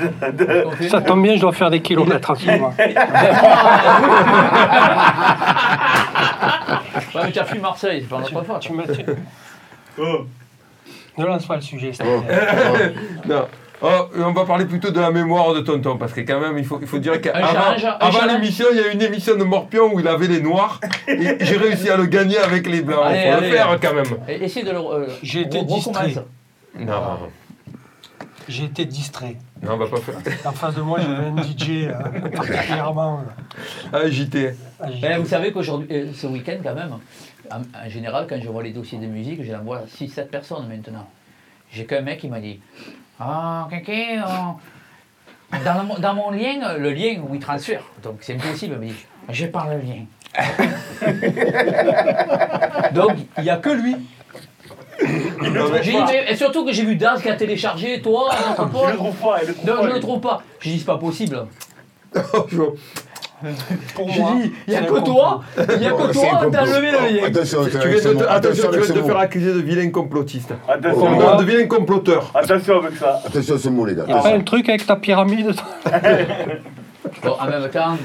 On Ça tombe bien, je dois faire des kilomètres en ce moment. Ouais, mais tu as fui Marseille, c'est pas notre faute. Tu m'as- Oh. Ne lance pas le sujet. ça. Non. Oh, on va parler plutôt de la mémoire de Tonton, parce que quand même, il faut, il faut dire qu'avant avant l'émission, il y a une émission de Morpion où il avait les noirs, et j'ai réussi à le gagner avec les blancs. Il Allez, faut allez. le faire quand même. Et- Essaye de le. euh, J'ai été distrait. Non, J'ai été distrait. non, on va pas faire. En face de moi, j'avais un DJ euh, particulièrement euh, Agité. agité. Ben, vous savez qu'aujourd'hui, euh, ce week-end, quand même, en, en général, quand je vois les dossiers de musique, je l'envoie à 6-7 personnes maintenant. J'ai qu'un mec qui m'a dit Ah, quelqu'un. euh, dans, le- dans mon lien, le lien où il transfère, donc c'est impossible, il m'a dit J'ai pas le lien. donc, il n'y a que lui. J'ai dit, mais- et surtout que j'ai vu Daz qui a téléchargé, toi, notre Je le pote. trouve pas, le trouve Non, pas. je ne lui. le trouve pas. J'ai dit, c'est pas possible. Pour J'ai moi, dit, il n'y a c'est que un toi, il n'y a que Oh, c'est toi, un t'as levé le lien. Attention, Tu attention, viens de te, attention, tu viens de te faire accuser de vilain complotiste. Attention, Non, moi. de vilain comploteur. attention avec ça. Attention à ce mot, les gars. Il n'y a pas un truc avec ta pyramide? Bon, en même temps,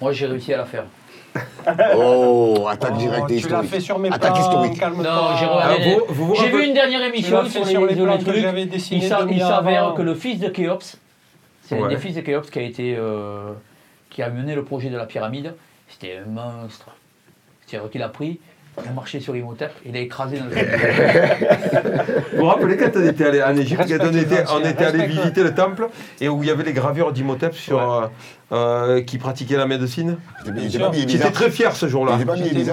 moi j'ai réussi à la faire. Oh, attaque directe et Tu l'as historique. fait sur mes Attaque plans, historique. calme-toi. Non, j'ai Ah, regardé. vous- vous vous J'ai rappelez- vu une dernière émission l'as sur fait les, sur les plans que trucs. j'avais Il s'avère avant. que le fils de Khéops, c'est Ouais. un des fils de Khéops qui a été euh, qui a mené le projet de la pyramide. C'était un monstre. C'est-à-dire qu'il a pris, il a marché sur l'imhotep, il a écrasé dans le Vous vous rappelez quand on était allé en Égypte, quand on était, anciens, on était allé visiter le temple et où il y avait les gravures d'Imhotep sur, euh, euh, qui pratiquait la médecine J'étais très fier ce jour-là.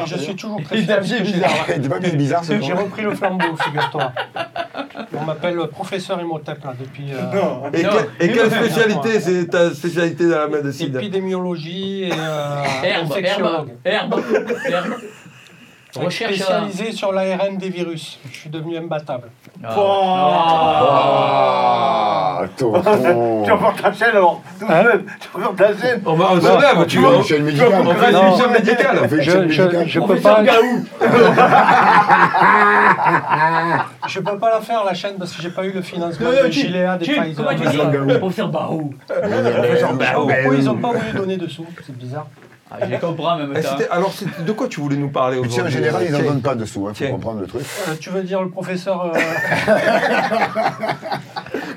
Je suis toujours très fier bizarre. Il était pas bien bizarre, ce J'ai repris le flambeau, figure-toi. On m'appelle le professeur Imhotep là, depuis euh, Non. Et, Non. que- et quelle spécialité C'est ta spécialité dans la médecine? Épidémiologie et euh, herbe, herbe, herbe, herbe. Recherche. Spécialisé sur l'ARN des virus. Je suis devenu imbattable. Ah. Ah, tonton. Tu vas voir ta chaîne alors Hein Tu vas voir ta chaîne On va se lève, tu vois. fait une chaîne médicale. On fait une Non. émission médicale. On fait une Je, je, médicale. je peux Professeur pas, je peux pas la faire la chaîne parce que j'ai pas eu le financement Euh, de tu- Gilead et tu- Pfizer. Comment tu dis Professeur Barou. Pourquoi ils ont pas voulu donner de sous C'est bizarre. Ah, je les comprends en même Eh, temps. c'était- Alors, c'est- de quoi tu voulais nous parler Mais tiens, en aujourd'hui général, ils n'en Tiens. donnent pas dessous, il faut Tiens. comprendre le truc. Euh, tu veux dire le professeur euh,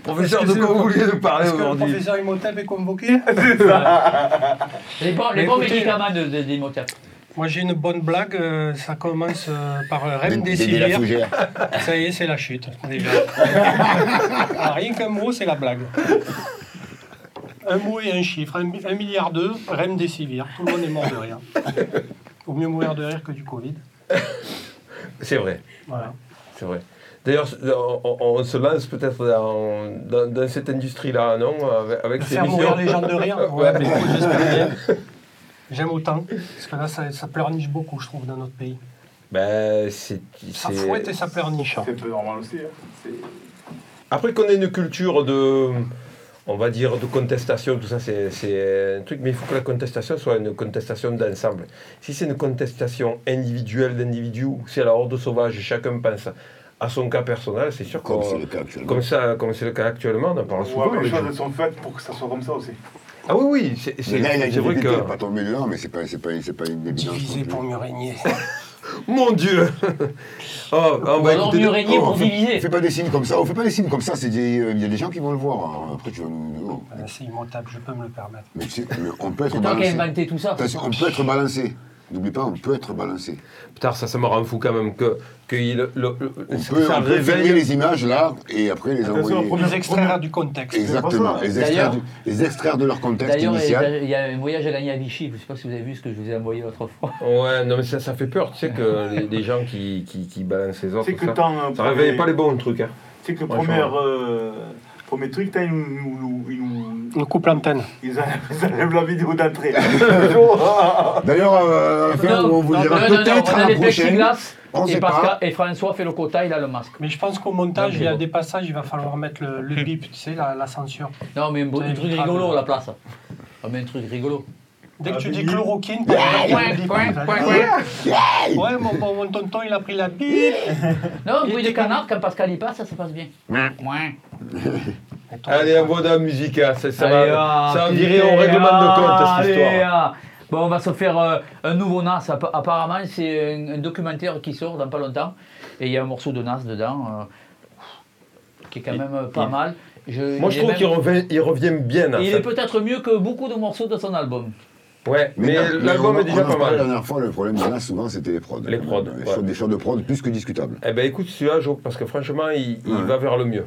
Professeur, de quoi vous vouliez nous parler Est-ce que le aujourd'hui professeur Imhotep est convoqué Les bons, les Mais bons écoutez- médicaments de, de, d'Imhotep. Moi j'ai une bonne blague, euh, ça commence euh, par euh, la fougère. Ça y est, c'est la chute, déjà. Alors, rien qu'un mot, c'est la blague. Un mot et un chiffre, un, mi- un milliard deux, Remdesivir. Tout le monde est mort de rire. Vaut mieux mourir de rire que du Covid. C'est vrai, Voilà. c'est vrai. D'ailleurs, on, se lance peut-être dans, dans, dans cette industrie-là, non Avec, avec ces Faire missions. mourir les gens de rire Ouais. Ouais, mais écoute, j'espère bien. J'aime autant. Parce que là, ça, ça pleurniche beaucoup, je trouve, dans notre pays. Ben, c'est. Ça fouette et ça pleurniche. C'est un peu normal aussi. Hein. C'est- Après qu'on ait une culture de, on va dire, de contestation, tout ça, c'est c'est un truc, mais il faut que la contestation soit une contestation d'ensemble. Si c'est une contestation individuelle d'individus, c'est à la horde sauvage, et chacun pense à son cas personnel, c'est sûr Comme c'est le cas actuellement. comme ça, comme c'est le cas actuellement, on en parle souvent. Ouais, les choses sont faites pour que ça soit comme ça aussi. Ah oui, oui, c'est c'est- là, il a c'est été vrai difficulté, que... pas tombé dedans, mais c'est pas, c'est pas, c'est pas une évidence. Diviser pour mieux régner. Mon Dieu oh, on Ou va alors écouter mieux de- régner Oh, pour on fait- diviser. On fait pas des signes comme ça, on fait pas des signes comme ça, c'est des- il y a des gens qui vont le voir. hein. Après, tu vas nous. oh. Euh, C'est Imhotep, je peux me le permettre. Mais, on peut être C'est toi qui as balancé. inventé tout ça. Attention, on peut être balancé. N'oublie pas, on peut être balancé. Putain, ça, ça me rend fou quand même que, que il- le, le- On ça, peut, ça on peut filmer réveille... les images là et après les Attention, envoyer. Les extraire du contexte. Exactement, les extraire, du- les extraire de leur contexte D'ailleurs, il y initial. a- il y a un voyage à gagner à Vichy. Je ne sais pas si vous avez vu ce que je vous ai envoyé l'autre fois. Ouais, non mais ça, ça fait peur, tu sais que les, les gens qui, qui, qui balancent les autres, C'est que ça, tant, euh, ça réveille pas les bons trucs. Hein. C'est que le premier, euh, premier truc, t'as, ils nous, On coupe l'antenne. ils enlèvent, ils enlèvent la vidéo d'entrée. D'ailleurs, euh, à la fin, on vous dira peut-être on à a la prochaine. On Et, Pascal- pas. et François fait le quota, il a le masque. Mais je pense qu'au montage, Non, il y a des passages, il va falloir mettre le, le bip, tu sais, la, la censure. Non, mais un, truc rigolo à la place. On met un truc rigolo. Dès que Ah, tu dis chloroquine, le bip. Ouais, mon, mon, mon tonton, il a pris la bip. Non, bruit de canard, quand Pascal y passe, ça se passe bien. Ouais. Allez, envoie de la musique, hein, ça, ça Allez, va, ah, ça virer au règlement de compte ah, cette allez, histoire. ah. Bon, on va se faire euh, un nouveau Nas. Appa- Apparemment, c'est un, un documentaire qui sort dans pas longtemps. Et il y a un morceau de Nas dedans, euh, qui est quand même pas il- mal. Je, Moi je trouve même- qu'il revient, il revient bien. en Il est peut-être mieux que beaucoup de morceaux de son album. Ouais, mais, l'album on- est déjà on pas parlait La mal. dernière fois, le problème de là, souvent, c'était les prods. Les prods, Des ouais. choix- Des choix de prod plus que discutables. Eh ben écoute celui-là, parce que franchement, il, va vers le mieux.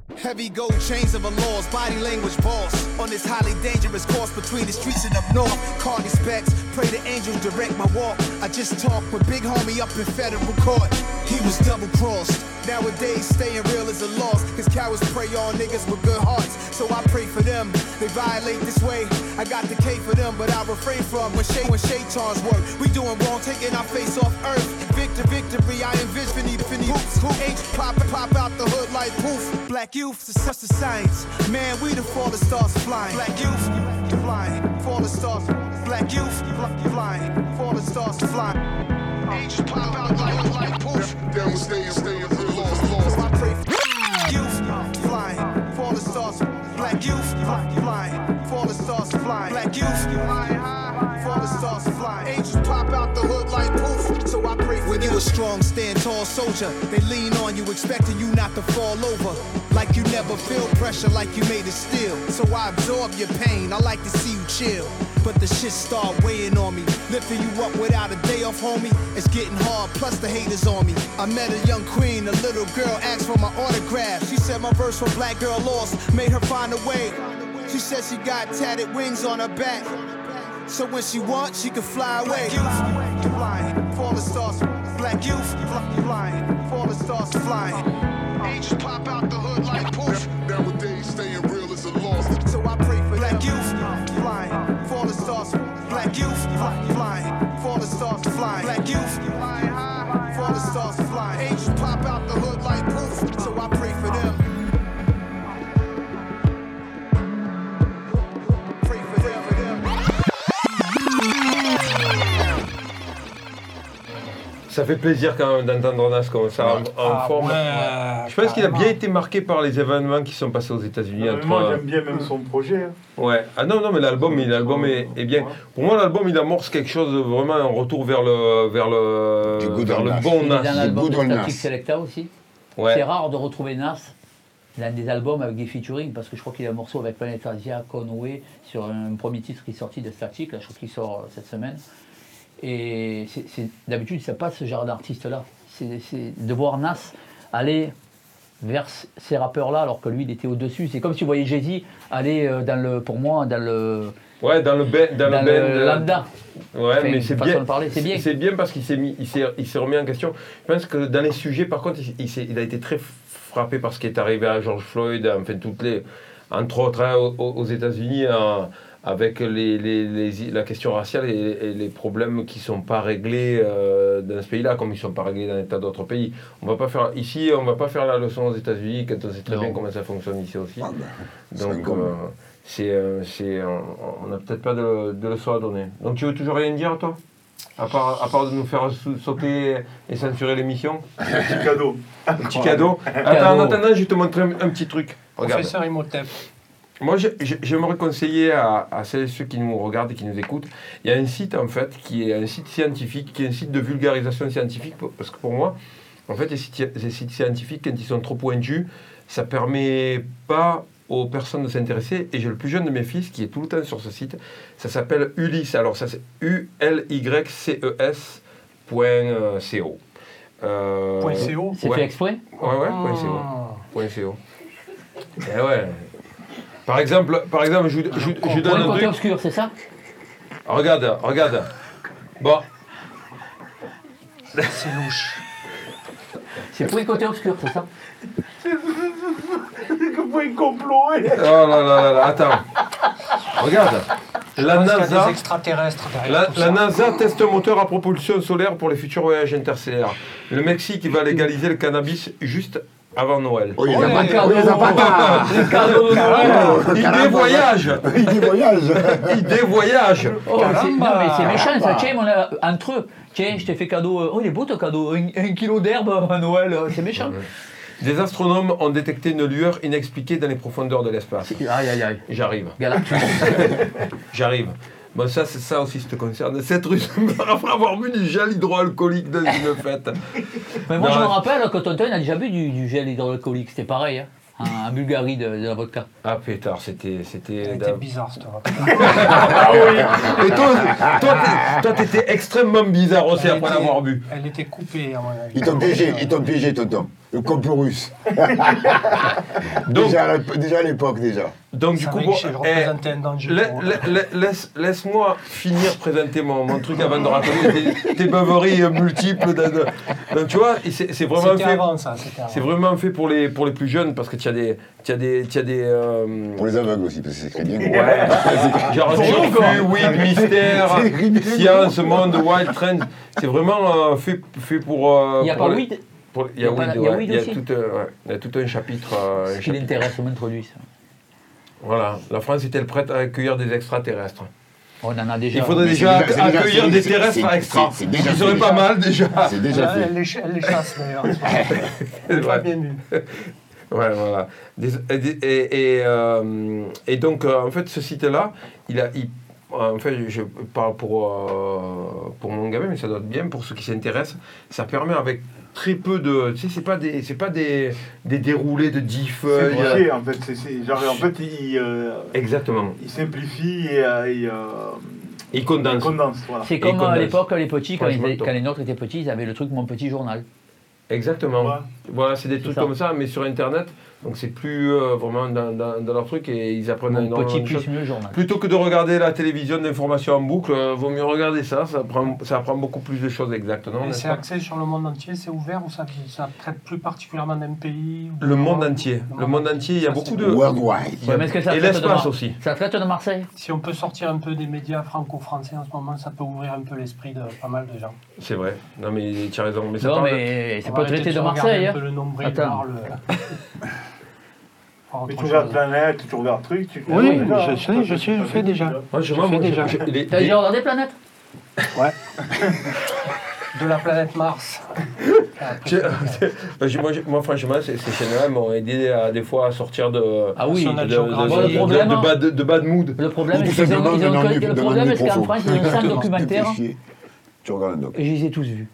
Heavy gold chains of a laws, body language boss. On this highly dangerous course between the streets and up north. Cardi specs, pray the angels direct my walk. I just talked with big homie up in federal court. He was double crossed. Nowadays, staying real is a loss. Cause cowards prey on niggas with good hearts. So I pray for them. They violate this way. I got the K for them, but I refrain from when Shay when Shaitan's work. We doing wrong, taking our face off earth. Victor, victory, I envision infinity hoops. Hoop H pop pop out the hood like poof. Black youth, it's such a science. Man, we the fallen stars flying. Black youth, flying. Fallen stars. Black youth, fl- flying. Fallen stars flying. H pop out like, strong, stand tall soldier, they lean on you, expecting you not to fall over. Like you never feel pressure, like you made it still. So I absorb your pain. I like to see you chill. But the shit start weighing on me. Lifting you up without a day off, homie. It's getting hard, plus the haters on me. I met a young queen, a little girl asked for my autograph. She said my verse from Black Girl Lost made her find a way. She said she got tatted wings on her back. So when she wants, she can fly away. Youth, flying, falling stars black youth, flying, falling stars flying. Angels pop out the hood like poof. Nowadays, staying real is a loss. So I pray for black youth, flying, falling stars, black youth, flying, falling stars flying, black youth, falling stars flying. Angels pop out the hood. Ça fait plaisir quand même d'entendre Nas comme ça en, en Ah, forme. ouais, Je pense qu'il a bien été marqué par les événements qui sont passés aux États-Unis. Entre, Moi, j'aime bien même son projet. hein. Ouais. Ah non, non, mais l'album, l'album est, est bien. Pour moi, l'album, il amorce quelque chose de vraiment un retour vers le, vers le, Du vers le Nas. bon Nas. dans l'album de Static Nas. Selecta aussi. Ouais. C'est rare de retrouver Nas dans des albums avec des featuring parce que je crois qu'il a un morceau avec Planet Asia, Conway sur un premier titre qui est sorti de Static, là, je crois qu'il sort euh, cette semaine. Et c'est- d'habitude, c'est pas ce genre d'artiste-là. C'est de voir Nas aller vers ces rappeurs-là alors que lui, il était au-dessus. C'est comme si vous voyez Jay-Z aller euh, dans le, pour moi, dans le, Ouais, dans le ben, dans, dans le le euh, lambda. Ouais, Enfin, mais c'est bien. c'est bien. C'est bien parce qu'il s'est mis, il s'est, il s'est remis en question. Je pense que dans les sujets, par contre, il, il s'est- il a été très frappé par ce qui est arrivé à George Floyd, enfin toutes les, entre autres hein, aux, aux États-Unis, hein, avec les, les- les- la question raciale et, et les problèmes qui sont pas réglés euh, dans ce pays-là, comme ils sont pas réglés dans un tas d'autres pays. On va pas faire ici, on va pas faire la leçon aux États-Unis quand on sait très Non. bien comment ça fonctionne ici aussi. Ah ben, Donc, euh, c'est, euh, c'est, euh, on n'a peut-être pas de, de leçon à donner. Donc, tu veux toujours rien dire, toi? À part, à part de nous faire sauter et censurer l'émission? Petit cadeau. Un petit cadeau. Attends, en attendant, je vais te montrer un, un petit truc. Regarde. Professeur Imhotep. Moi, j'aimerais conseiller à, à celles et ceux qui nous regardent et qui nous écoutent, il y a un site, en fait, qui est un site scientifique, qui est un site de vulgarisation scientifique, parce que pour moi, en fait, les sites, les sites scientifiques, quand ils sont trop pointus, ça permet pas aux personnes de s'intéresser. Et j'ai le plus jeune de mes fils qui est tout le temps sur ce site. Ça s'appelle Ulysse. Alors, ça c'est U-L-Y-C-E-S point euh, CO. Euh, Point CO. C'est ouais. fait exprès? Ouais, ouais, point CO. Ah. Point CO. Eh ouais. Par exemple, par exemple je, je, donne un côté truc. obscur, c'est ça Regarde, regarde. Bon, C'est louche. C'est pour le côté obscur, c'est ça Que point complot. hein. oh là là là là, attends. Regarde. La NASA, des extraterrestres derrière la, la. NASA teste un moteur à propulsion solaire pour les futurs voyages interstellaires. Le Mexique va légaliser le cannabis juste avant Noël. Les de Noël. Il dévoyage Il dévoyage Il dévoyage Oh, c'est- Caramba. non, mais c'est méchant ça. Tiens, mon, euh, entre eux, tiens, je t'ai fait cadeau. euh, Oh, il est beau ton cadeau. Un, un kilo d'herbe à Noël, euh, c'est méchant. Des astronomes ont détecté une lueur inexpliquée dans les profondeurs de l'espace. Aïe, aïe, aïe. J'arrive. J'arrive. Bon, ça, c'est ça aussi, ça te concerne. Cette rue, après avoir bu du gel hydroalcoolique dans une fête. Mais moi, Non, je me rappelle que Tonton il a déjà bu du, du gel hydroalcoolique. C'était pareil, hein, en, en Bulgarie de, de la vodka. Ah, pétard, c'était. c'était Elle était bizarre, cette rapport. Ah oui Et toi, toi, t'étais extrêmement bizarre aussi Elle après l'avoir bu. Elle était coupée, à mon avis. Ils t'ont piégé, ils t'ont piégé, tonton. Le complot russe. Donc, Déjà déjà à l'époque, déjà. Donc du coup, bon, je eh, un danger. la- pour- la- la- laisse- laisse-moi finir présenter mon, mon truc avant de raconter tes, tes beuveries euh, multiples. de- de- donc tu vois, c'est c'est vraiment C'était fait. avant ça, c'était avant. C'est vraiment fait pour les, pour les plus jeunes parce que tu as des. Tu as des, tu as des euh, Pour les aveugles aussi, parce que c'est très bien. Ouais, genre oui, mystère, écrit science, monde, wild trend. C'est vraiment euh, fait, fait pour. euh, Il n'y a pour pas les- weed pour- Il y a Il y a pas- weed, il y a ouais. weed Il y a aussi tout, euh, ouais. Il y a tout un chapitre. euh, un Ce qui chapitre. l'intéresse, ça. Voilà, la France est-elle prête à accueillir des extraterrestres? On en a déjà. Il faudrait déjà, déjà- c'est déjà- accueillir des terrestres extra. c'est- serait déjà. pas mal déjà. C'est déjà Elle, fait. elle les, elle les chasse d'ailleurs. Elle Ouais. pas bien vu. Ouais, voilà. Des- et, et, et, euh, et donc, euh, en fait, ce site-là, il a. il- en fait, je parle pour, euh, pour mon gamin, mais ça doit être bien pour ceux qui s'intéressent. Ça permet avec très peu de. Tu sais, c'est pas des, c'est pas des, des déroulés de 10 C'est feuilles. simplifié, en fait. C'est- c'est- genre, en fait, il, euh, Exactement. il simplifie et euh, il, euh, Il condense. condense. Voilà. C'est comme à l'époque, les petits, quand, ils- les nôtres étaient petits, ils avaient le truc Mon Petit Journal. Exactement. Ouais. Voilà, c'est des trucs ça. comme ça, mais sur Internet, Donc c'est plus euh, vraiment dans, dans- dans leur truc et ils apprennent énormément petit de plus mieux journal. Plutôt que de regarder la télévision d'information en boucle, euh, vaut mieux regarder ça, ça apprend, ça apprend beaucoup plus de choses exactement. Et c'est pas? axé sur le monde entier, c'est ouvert ou ça, ça traite plus particulièrement d'un pays ou Le de monde entier. Le Le monde entier, il y a beaucoup c'est de... Worldwide. mais que ça Et l'espace aussi. Ça traite de Marseille? Si on peut sortir un peu des médias franco-français en ce moment, ça peut ouvrir un peu l'esprit de pas mal de gens. C'est vrai. Non mais tu as raison. Mais ça Non, mais va arrêter traiter de Marseille. Un hein. peu le nombril, Attends. Mais tu regardes. Planète, tu regardes truc, tu fais. Oui, je sais, je sais, je fais déjà. Moi, je, fais moi, déjà. je- je- les- T'as déjà regardé Planète De la planète Mars. Je- je- moi, je- moi, franchement, ces, ces chaînes-là m'ont aidé à, des fois à sortir de, Ah oui. de, de- de- bad, de bad mood. Le problème, c'est qu'ils ont, ils ont micro- le problème, c'est qu'en. France, ils ont cinq documentaires Tu regardes un doc. et je les ai tous vus.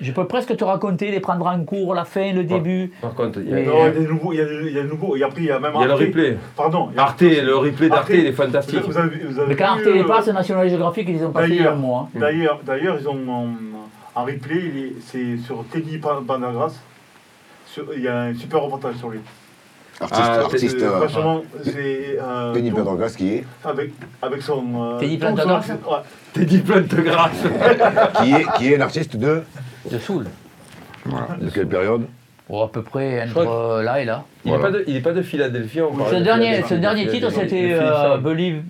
Je peux presque te raconter, les prendre en cours, la fin, le début. Par contre, il y a, il il y des nouveaux, il y a des, il y a des nouveaux. Et après, il y a même y a le replay. Pardon. il a- Arte, le replay d'Arte, Arte. il est fantastique. Vous avez, vous avez Mais quand Arte les euh, passe, National Geographic, ils les ont passés il y a un D'ailleurs, mois. hein. d'ailleurs, d'ailleurs, ils ont en, en replay, il est- c'est sur Teddy Pendergrass. Sur- Il y a un super reportage sur lui. Artiste, Ah, artiste. C'est- euh, Vachement, c'est. euh, tout- Pendergrass qui est, Avec, avec son. euh, Teddy Pendergrass de grâce. qui est, qui est l'artiste de, De Soul. voilà, de quelle période Bon, à peu près entre euh, là et là. Il n'est Voilà. pas, de- il est pas de Philadelphie. parle Ce de dernier, ce dernier titre, c'était euh, Believe.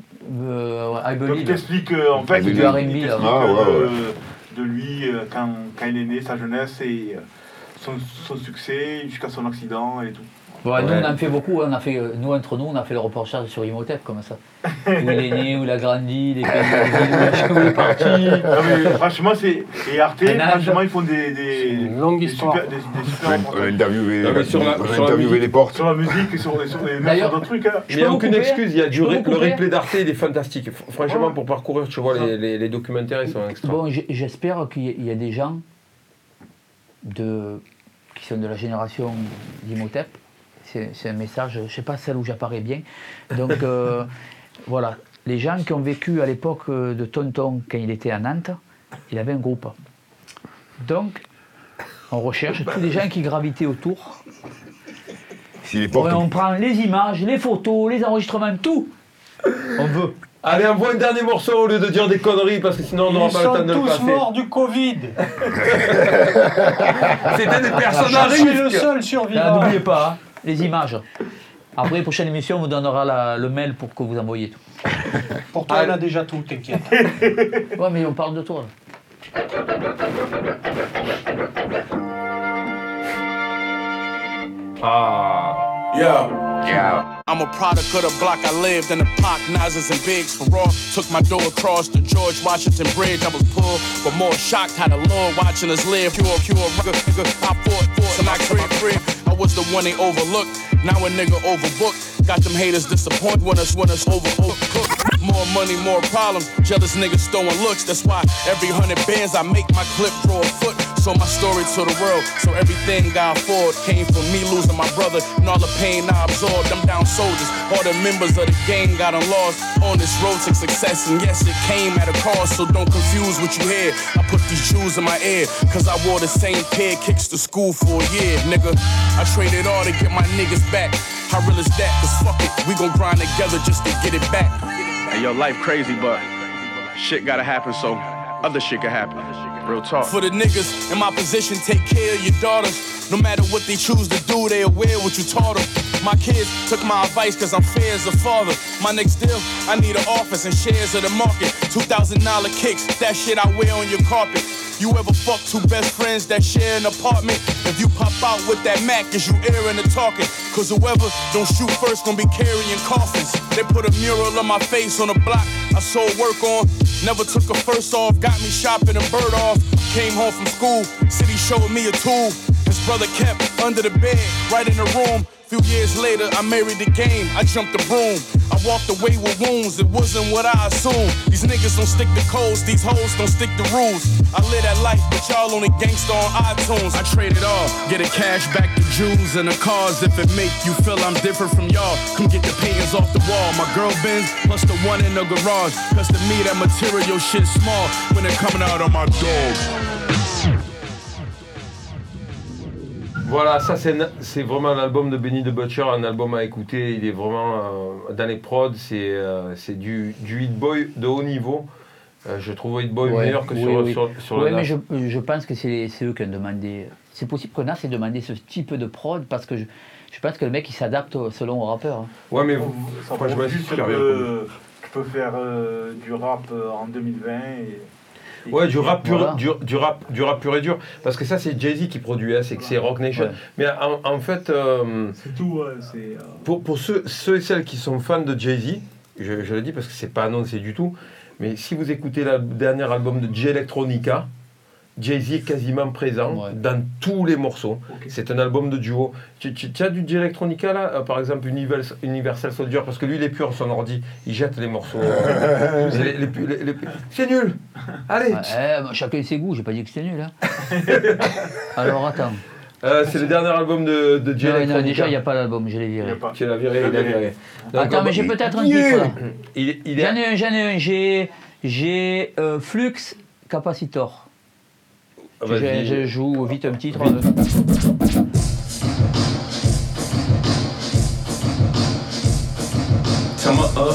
euh, I Donc il Believe. t'explique euh, en fait Du il- R&B, il t'explique. Ah, ouais, euh, de lui euh, quand, quand il est né, sa jeunesse et euh, son, son succès jusqu'à son accident et tout. Bon, Nous, on en fait beaucoup. On a fait, euh, nous, entre nous, on a fait le reportage sur Imhotep, comme ça. où il est né, où il a grandi, les pays où il est parti. Mais franchement, c'est. Et Arte, franchement, ils font des. des une longue des histoire. Super, des, des super On a interviewé, Non, mais sur la- on a sur la interviewé musique. les portes. Sur la musique et sur, et sur, d'autres trucs. Hein. Mais il n'y a aucune couper excuse, il y a du Je le replay d'Arte, il est fantastique. Franchement, Ouais. pour parcourir, tu vois, les, les- les documentaires, ils sont extra. Bon, j'espère qu'il y a- il y a des gens de, qui sont de la génération d'Imhotep. C'est un message, je ne sais pas celle où j'apparais bien. Donc euh, voilà, les gens qui ont vécu à l'époque euh, de Tonton quand il était à Nantes, il avait un groupe. Donc, on recherche tous les gens qui gravitaient autour. Si les portes. Ouais, on prend les images, les photos, les enregistrements, tout. On veut. Allez, envoie un dernier morceau au lieu de dire des conneries, parce que sinon on n'aura Ils pas le temps sont de le tous passer. morts du Covid. C'était des personnes à Je suis le seul Ah, survivant. N'oubliez pas, hein, les images. Après, prochaine émission, on vous donnera la- le mail pour que vous envoyiez tout. Pour toi, on a déjà tout, t'inquiète. Ouais, mais on parle de toi. là. Ah. Yeah. I'm a product of the block I lived in the Pac, Nazas, and Bigs. For raw, took my door across the George Washington Bridge. I was but more shocked how the Lord watching us live. Pure, pure, nigga, nigga. I fought, fought, and I crib, crib. Was the one they overlooked. Now a nigga overbooked. Got them haters disappointed when us, when us over, overcooked. More money, more problems. Jealous niggas throwing looks. That's why every hundred bands I make my clip draw a foot. So my story to the world. So everything I afford came from me losing my brother and all the pain I absorbed. I'm down soldiers. All the members of the gang got lost on this road to success. And yes, it came at a cost. So don't confuse what you hear. I put these shoes in my ear. Cause I wore the same pair kicks to school for a year, nigga. I traded all to get my niggas back. How real is that? Cause fuck it, we gon' grind together just to get it back. Hey, yo, life crazy, but shit gotta happen so other shit can happen. Real talk. For the niggas in my position, take care of your daughters. No matter what they choose to do, they aware what you taught them. My kids took my advice cause I'm fair as a father. My next deal, I need an office and shares of the market. $2,000 kicks, that shit I wear on your carpet. You ever fuck two best friends that share an apartment? If you pop out with that Mac, is you airing the talking? Cause whoever don't shoot first gonna be carrying coffins. They put a mural of my face on a block I sold work on. Never took a first off, got me shopping a bird off. Came home from school, city showed me a tool. His brother kept under the bed, right in the room. Few years later, I married the game, I jumped the broom. I walked away with wounds, it wasn't what I assumed. These niggas don't stick to codes, these hoes don't stick to rules. I live that life, but y'all only gangsta on iTunes. I trade it all, get a cash back to Jews and the cars if it make you feel I'm different from y'all. Come get the paintings off the wall. My girl Benz plus the one in the garage. Cause to me that material shit small when it coming out of my dog. Voilà, ça c'est vraiment l'album de Benny the Butcher, un album à écouter. Il est vraiment euh, dans les prods, c'est euh, c'est du, du hit boy de haut niveau. Euh, je trouve hit boy Ouais, meilleur que oui, sur, oui. sur, sur Ouais, le mais je, je pense que c'est c'est eux qui ont demandé. C'est possible que Nas ait demandé ce type de prod parce que je, je pense que le mec il s'adapte au- selon au rappeur. hein. Ouais, mais Ça franchement, prouve juste c'est que tu peux faire euh, du rap euh, en 2020 et. Ouais, du rap, pur, Voilà. du, du rap, du rap pur et dur. Parce que ça, c'est Jay-Z qui produit, hein, c'est que c'est Rock Nation. Ouais. Mais en, en fait, euh, C'est tout, ouais, c'est. euh, pour, pour ceux, ceux et celles qui sont fans de Jay-Z, je, je le dis parce que c'est pas annoncé du tout, mais si vous écoutez le dernier album de J Electronica, Jay-Z est quasiment présent dans tous les morceaux. C'est un album de duo. Tu, tu- tu as du J Electronica là, euh, par exemple Universal, Universal Soldier, parce que lui il est pur son ordi, il jette les morceaux. euh, les- les- les- les- c'est nul Allez Ouais, eh, bah, chacun ses goûts, j'ai pas dit que c'était nul. Hein. Alors attends. Euh, c'est le dernier album de, de J Non, déjà il n'y a pas d'album, je l'ai viré. Tu l'as viré, il l'a viré. Donc, Attends, mais j'ai peut-être un titre là. Il, il est- J'en ai un, j'en ai un. J'ai, j'ai euh, Flux Capacitor. Je, joue vite un petit 32.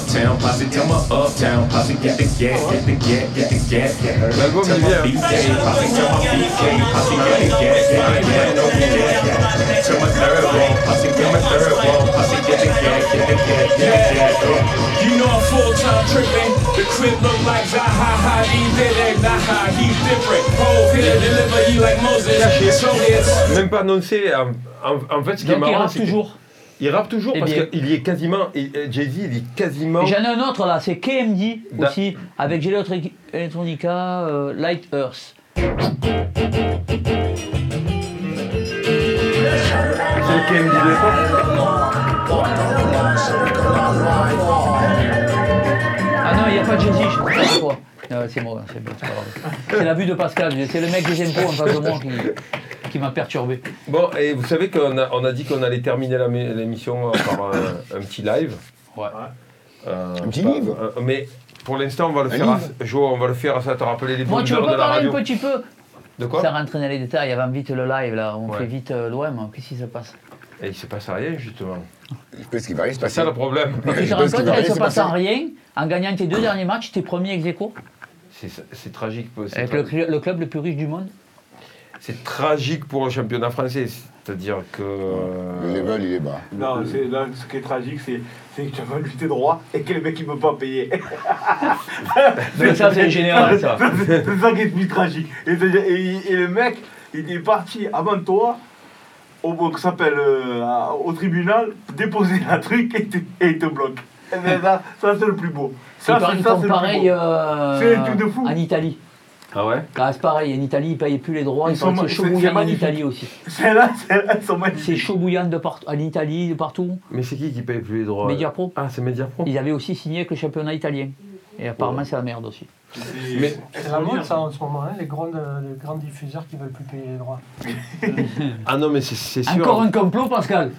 Uptown posse, tell my uptown posse, get the gas, get the gas, get the gas, get her. Tell my. BK posse, tell my BK posse, get the gas, get the gas, no gas. Tell my third wall posse, tell my third wall posse, get the gas, get the gas, get the gas. You know I'm full time tripping. The crib look like Zaha Hadid did it. Nah, different. Hove here, deliver you like Moses. So it's Même pas annoncé. En, en- fait, ce qui est marrant, c'est que-. Il rappe toujours Eh parce qu'il y est quasiment. Jay-Z, il est quasiment. J'en ai un autre là, c'est KMD Da- aussi, avec Jelly Electronica, euh, Light Earth. C'est KMD de Ah non, il n'y a pas de Jay-Z, je sais pas pourquoi. Euh, c'est moi, c'est bon, c'est pas grave. C'est la vue de Pascal, c'est le mec des impôts en face de moi qui, qui m'a perturbé. Bon, et vous savez qu'on a, on a dit qu'on allait terminer la mé- l'émission euh, par un, un petit live. Ouais. Euh, Un petit pas- livre euh, Mais pour l'instant, on va le Un faire. À, Jo, on va le faire à ça te rappeler les Moi, tu veux pas de la parler un petit peu De quoi Ça rentrer dans les détails avant vite le live là, on Ouais. fait vite euh, l'OM, qu'est-ce qui se passe Et il se passe rien, justement. Je pense qu'il va rien se C'est passer. ça le problème. Mais tu te rends qu'il compte rien se se passe rien, en gagnant tes deux derniers matchs, t'es premier ex C'est c'est tragique. c'est avec tra- le, cl- le club le plus riche du monde. C'est tragique pour le championnat français. C'est-à-dire que. Le level, il est bas. Non, c'est- là, ce qui est tragique, c'est c'est que tu as vendu tes droits et que le mec il ne peut pas payer. Mais ça, c'est général, ça. c'est c'est ça qui est le plus tragique. Et, c'est- et- et le mec, il est parti avant toi, au, au, que ça s'appelle, euh, au tribunal, déposer un truc et, te- et il te bloque. Et ben, ça, ça, c'est le plus beau. Ça, c'est c'est le plus pareil beau. euh, C'est un truc de fou. en Italie. Ah ouais Ah, c'est pareil, en Italie, ils ne payent plus les droits, Ils ils, sont sont chaud c'est- c'est bouillant en. Italie aussi. Celles-là, celles-là, elles sont magnifiques. C'est chaud bouillant de partout, en Italie, de partout. Mais c'est qui qui paye plus les droits Mediapro. Ah, c'est Mediapro. Ils avaient aussi signé avec le championnat italien. Et apparemment, c'est la merde aussi. Mais C'est la mode ça en ce moment, hein, les, grandes, les grands diffuseurs qui veulent plus payer les droits. Ah non, mais c'est c'est sûr. Encore un complot, Pascal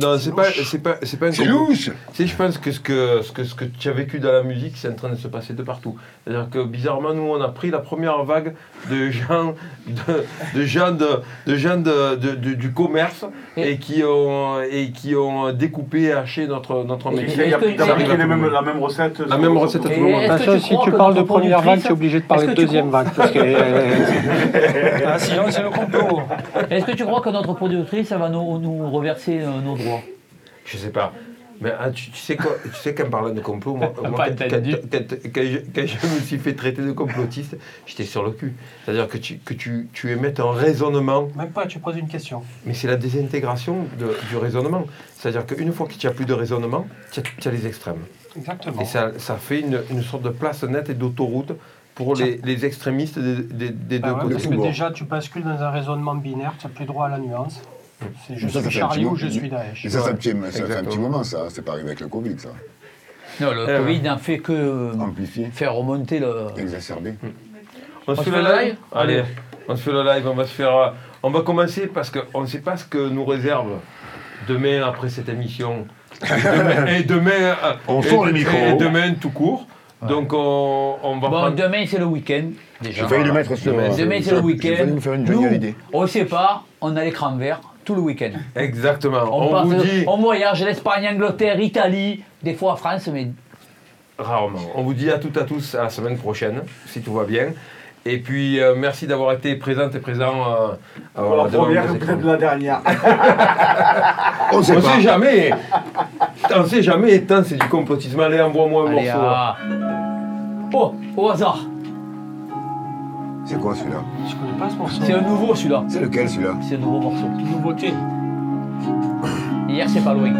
Non, c'est pas, c'est pas, c'est pas un C'est louche sais, je pense que ce que, ce que, ce que tu as vécu dans la musique, c'est en train de se passer de partout. C'est-à-dire que bizarrement, nous, on a pris la première vague de gens, de, de gens, de, de gens de, de- de- du commerce et, qui ont, et qui ont découpé et haché notre, notre métier. il y a, Est-ce que- il y a Ça arrive à les tout le mêmes- monde. la même recette. La même recette à tout le monde. Si crois tu que parles de notre première vague, productrice- tu es obligé de parler de deuxième crois- vague. Parce que, euh, ah, sinon, c'est le complot. Est-ce que tu crois que notre productrice, elle va nous, nous reverser euh, nos Je sais pas. Mais ah, tu, tu sais quoi, tu sais qu'en parlant de complot, moi, quand, quand- entendu. quand- quand je, quand je me suis fait traiter de complotiste, j'étais sur le cul. C'est-à-dire que tu, que tu, tu émettes un raisonnement Même pas, tu poses une question. Mais c'est la désintégration de- du raisonnement. C'est-à-dire qu'une fois que tu n'as plus de raisonnement, tu as, les extrêmes. Exactement. Et ça, ça fait une, une sorte de place nette et d'autoroute pour les, les extrémistes des, des- des Bah deux ouais, côtés. parce que déjà, tu bascules dans un raisonnement binaire, tu n'as plus droit à la nuance. C'est je Ça, ça suis fait un Charlie petit ou je suis Daesh. Et ça, ça, fait un petit- ça fait un exactement. petit moment, ça. C'est pas arrivé avec le Covid, ça. Non, le Euh, Covid n'a fait que euh, Amplifié, faire remonter le. exacerbé. On, se fait le live Allez, on se fait le live, on va se faire... euh, On va commencer parce qu'on ne sait pas ce que nous réserve demain après cette émission. Et demain, et demain, euh, On sort les micros. et demain tout court. Donc on, on va Bon, prendre... demain, c'est le week-end. Déjà. J'ai failli le mettre sur. Demain, c'est le week-end. Nous. On ne sait pas, on a l'écran vert. Tout le week-end. Exactement. On, On, part vous de- dit on voyage, l'Espagne, Angleterre, Italie, des fois France, mais rarement. On vous dit à toutes et à tous à la semaine prochaine, si tout va bien. Et puis, euh, merci d'avoir été présente et présent euh, Pour la devant première, peut-être la dernière. On On sait jamais. On sait jamais. Tant c'est du complotisme. Allez, envoie-moi un allez, morceau. ah. Oh, au hasard. C'est quoi celui-là Je connais pas ce morceau. C'est un nouveau celui-là. C'est lequel celui-là C'est un nouveau morceau. Nouveauté. Hier, c'est pas loin.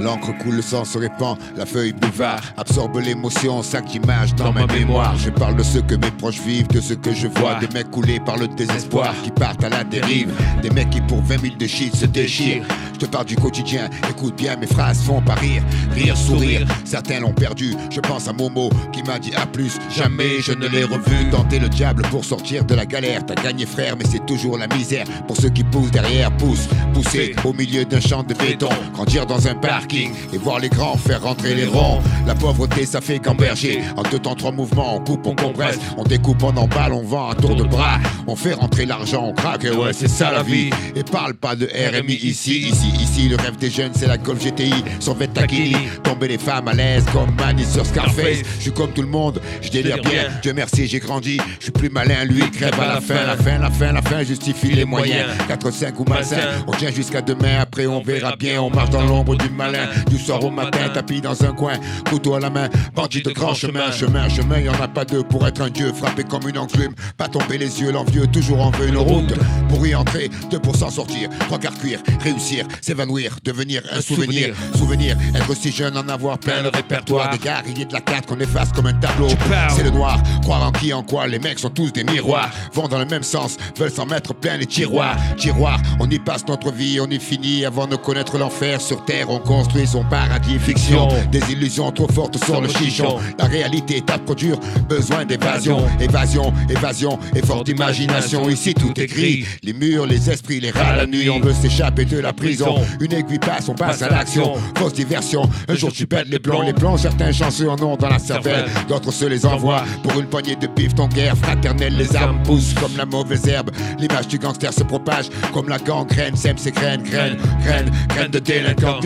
L'encre coule, le sang se répand, la feuille boulevard absorbe l'émotion, cinq images dans, ma mémoire. Je parle de ce que mes proches vivent, de ce que je vois, des mecs coulés par le désespoir, qui partent à la dérive, des mecs qui pour 20 000 de shit se déchirent. Je te parle du quotidien, écoute bien, mes phrases font pas rire, rire, sourire. Certains l'ont perdu, je pense à Momo qui m'a dit à plus, jamais je ne l'ai revu. Tenter le diable pour sortir de la galère, t'as gagné frère, mais c'est toujours la misère. Pour ceux qui poussent derrière, poussent, pousser au milieu d'un champ de béton, grandir dans un parking et voir les grands faire rentrer les ronds. La pauvreté, ça fait gamberger. En deux temps, trois mouvements, on coupe, on compresse, on découpe, on emballe, on vend à tour de bras. On fait rentrer l'argent, on craque, et ouais, c'est ça la vie. Et parle pas de RMI ici, ici, ici. Le rêve des jeunes, c'est la Golf GTI. Sur Taquini, tomber les femmes à l'aise comme Manny sur Scarface. Je suis comme tout le monde, je délire bien. Dieu merci, j'ai grandi. Je suis plus malin, lui, crève à la fin. La fin, la fin, la fin, justifie les moyens. 4, 5 ou malsain. On tient jusqu'à demain, après on verra bien. On marche dans l'ombre du malin. Du soir au matin, tapis dans un coin, couteau à la main, bandit de grand chemin, chemin, chemin, y en a pas deux pour être un dieu, frappé comme une enclume, pas tomber les yeux, l'envieux, toujours en veut une route, pour y entrer, deux pour s'en sortir, trois quarts cuire, réussir, s'évanouir, devenir un souvenir, souvenir, être si jeune, en avoir plein le répertoire, des guerriers de la carte qu'on efface comme un tableau, c'est le noir, croire en qui, en quoi, les mecs sont tous des miroirs, vont dans le même sens, veulent s'en mettre plein les tiroirs, tiroirs, on y passe notre vie, on y finit avant de connaître l'enfer, sur terre on construit son paradis fiction. Des illusions trop fortes sur le chichon. La réalité est à produire, besoin d'évasion. Évasion, évasion, effort d'imagination. Ici tout est gris. Les murs, les esprits, les rats la nuit. On veut s'échapper de la prison. Une aiguille passe, on passe à l'action. Fausse diversion. Un jour tu pètes les plombs. Les plombs, certains chanceux en ont dans la cervelle. D'autres se les envoient pour une poignée de pif. Ton guerre fraternelle, les armes poussent comme la mauvaise herbe. L'image du gangster se propage comme la gangrène. Sème ses graines, graines, graines, graines de délinquants.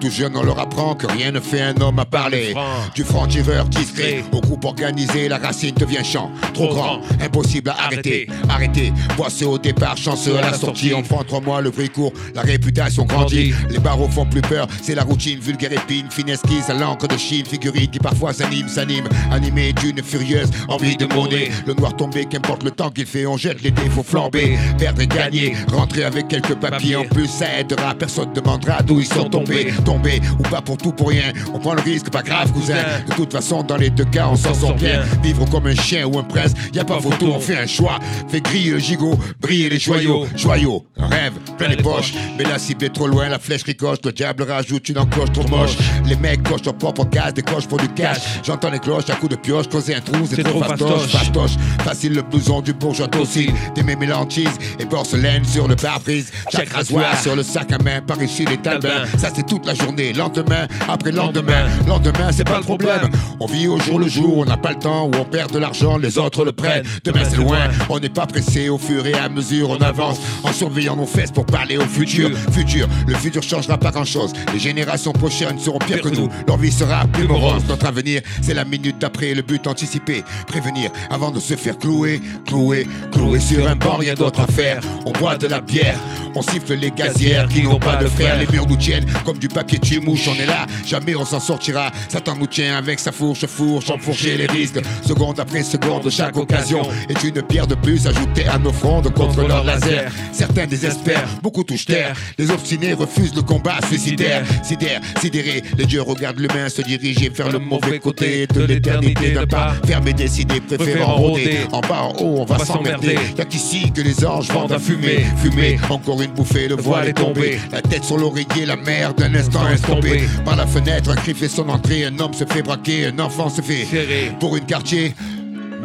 Tout jeune, on leur apprend que rien ne fait un homme à parler. Du franc-tireur discret au groupe organisé, la racine devient champ. Trop grand, impossible à arrêter. Arrêter, boissé au départ, chanceux à la sortie. On prend trois mois, le bruit court, la réputation grandit. Les barreaux font plus peur, c'est la routine, vulgaire épine, fine. Esquisse à l'encre de Chine, figurine qui parfois s'anime, s'anime, animé d'une furieuse envie de monnaie. Le noir tombé, qu'importe le temps qu'il fait, on jette les défauts flambés. Perdre et gagner, rentrer avec quelques papiers. En plus, ça aidera. Personne demandera d'où ils sont tombés. Tombés ou pas pour tout pour rien. On prend le risque, pas grave, cousin. De toute façon, dans les deux cas, on s'en sort bien. Vivre comme un chien ou un prince, y a pas photo, on fait un choix. Fait griller le gigot, briller les joyaux. Joyaux, rêve, plein les poches. Mais la cible est trop loin, la flèche ricoche. Le diable rajoute une encoche trop moche. Les mecs cochent leur propre gaz, des coches pour du cash. J'entends les cloches à coups de pioche, creuser un trou, c'est trop fastoche. Fastoche, facile le blouson du bourgeois aussi. Des mélanchises et porcelaine sur le pare-brise. Chaque rasoir sur le sac à main, par ici les talbins. Ça c'est toute la journée, lendemain, après lendemain. Lendemain, c'est pas le problème. On vit au jour le jour, on n'a pas le temps, ou on perd de l'argent, les autres le prennent. Demain c'est loin, on n'est pas pressé au fur et à mesure, on avance en surveillant nos fesses pour parler au futur. Futur, le futur changera pas grand chose. Les générations prochaines seront pires que nous, leur vie sera plus morose. Notre avenir, c'est la minute d'après, le but anticipé. Prévenir avant de se faire clouer, clouer, clouer sur un banc, rien d'autre à faire. On boit de la bière, on siffle les gazières qui n'ont pas de frères. Les murs nous tiennent comme du papier tu mouche, on est là, jamais on s'en sortira. Satan nous tient avec sa fourche, fourche, enfourcher les risques. Seconde après seconde, chaque occasion est une pierre de plus ajoutée à nos frondes contre leur laser. Certains désespèrent, beaucoup touchent terre. Les obstinés refusent le combat suicidaire. Sidère, sidéré, les dieux regardent l'humain se diriger vers le mauvais côté de l'éternité d'un pas. Fermé, décidé, préférant rôder. En bas, en haut, on va s'emmerder. Y'a qu'ici que les anges vendent à fumer. Fumer, encore une bouffée, le voile est tombé. La tête sur l'oreiller, la mer d'un instant estompé. Par la fenêtre, un cri fait son entrée. Un homme se fait braquer, un enfant se fait. Pour une quartier.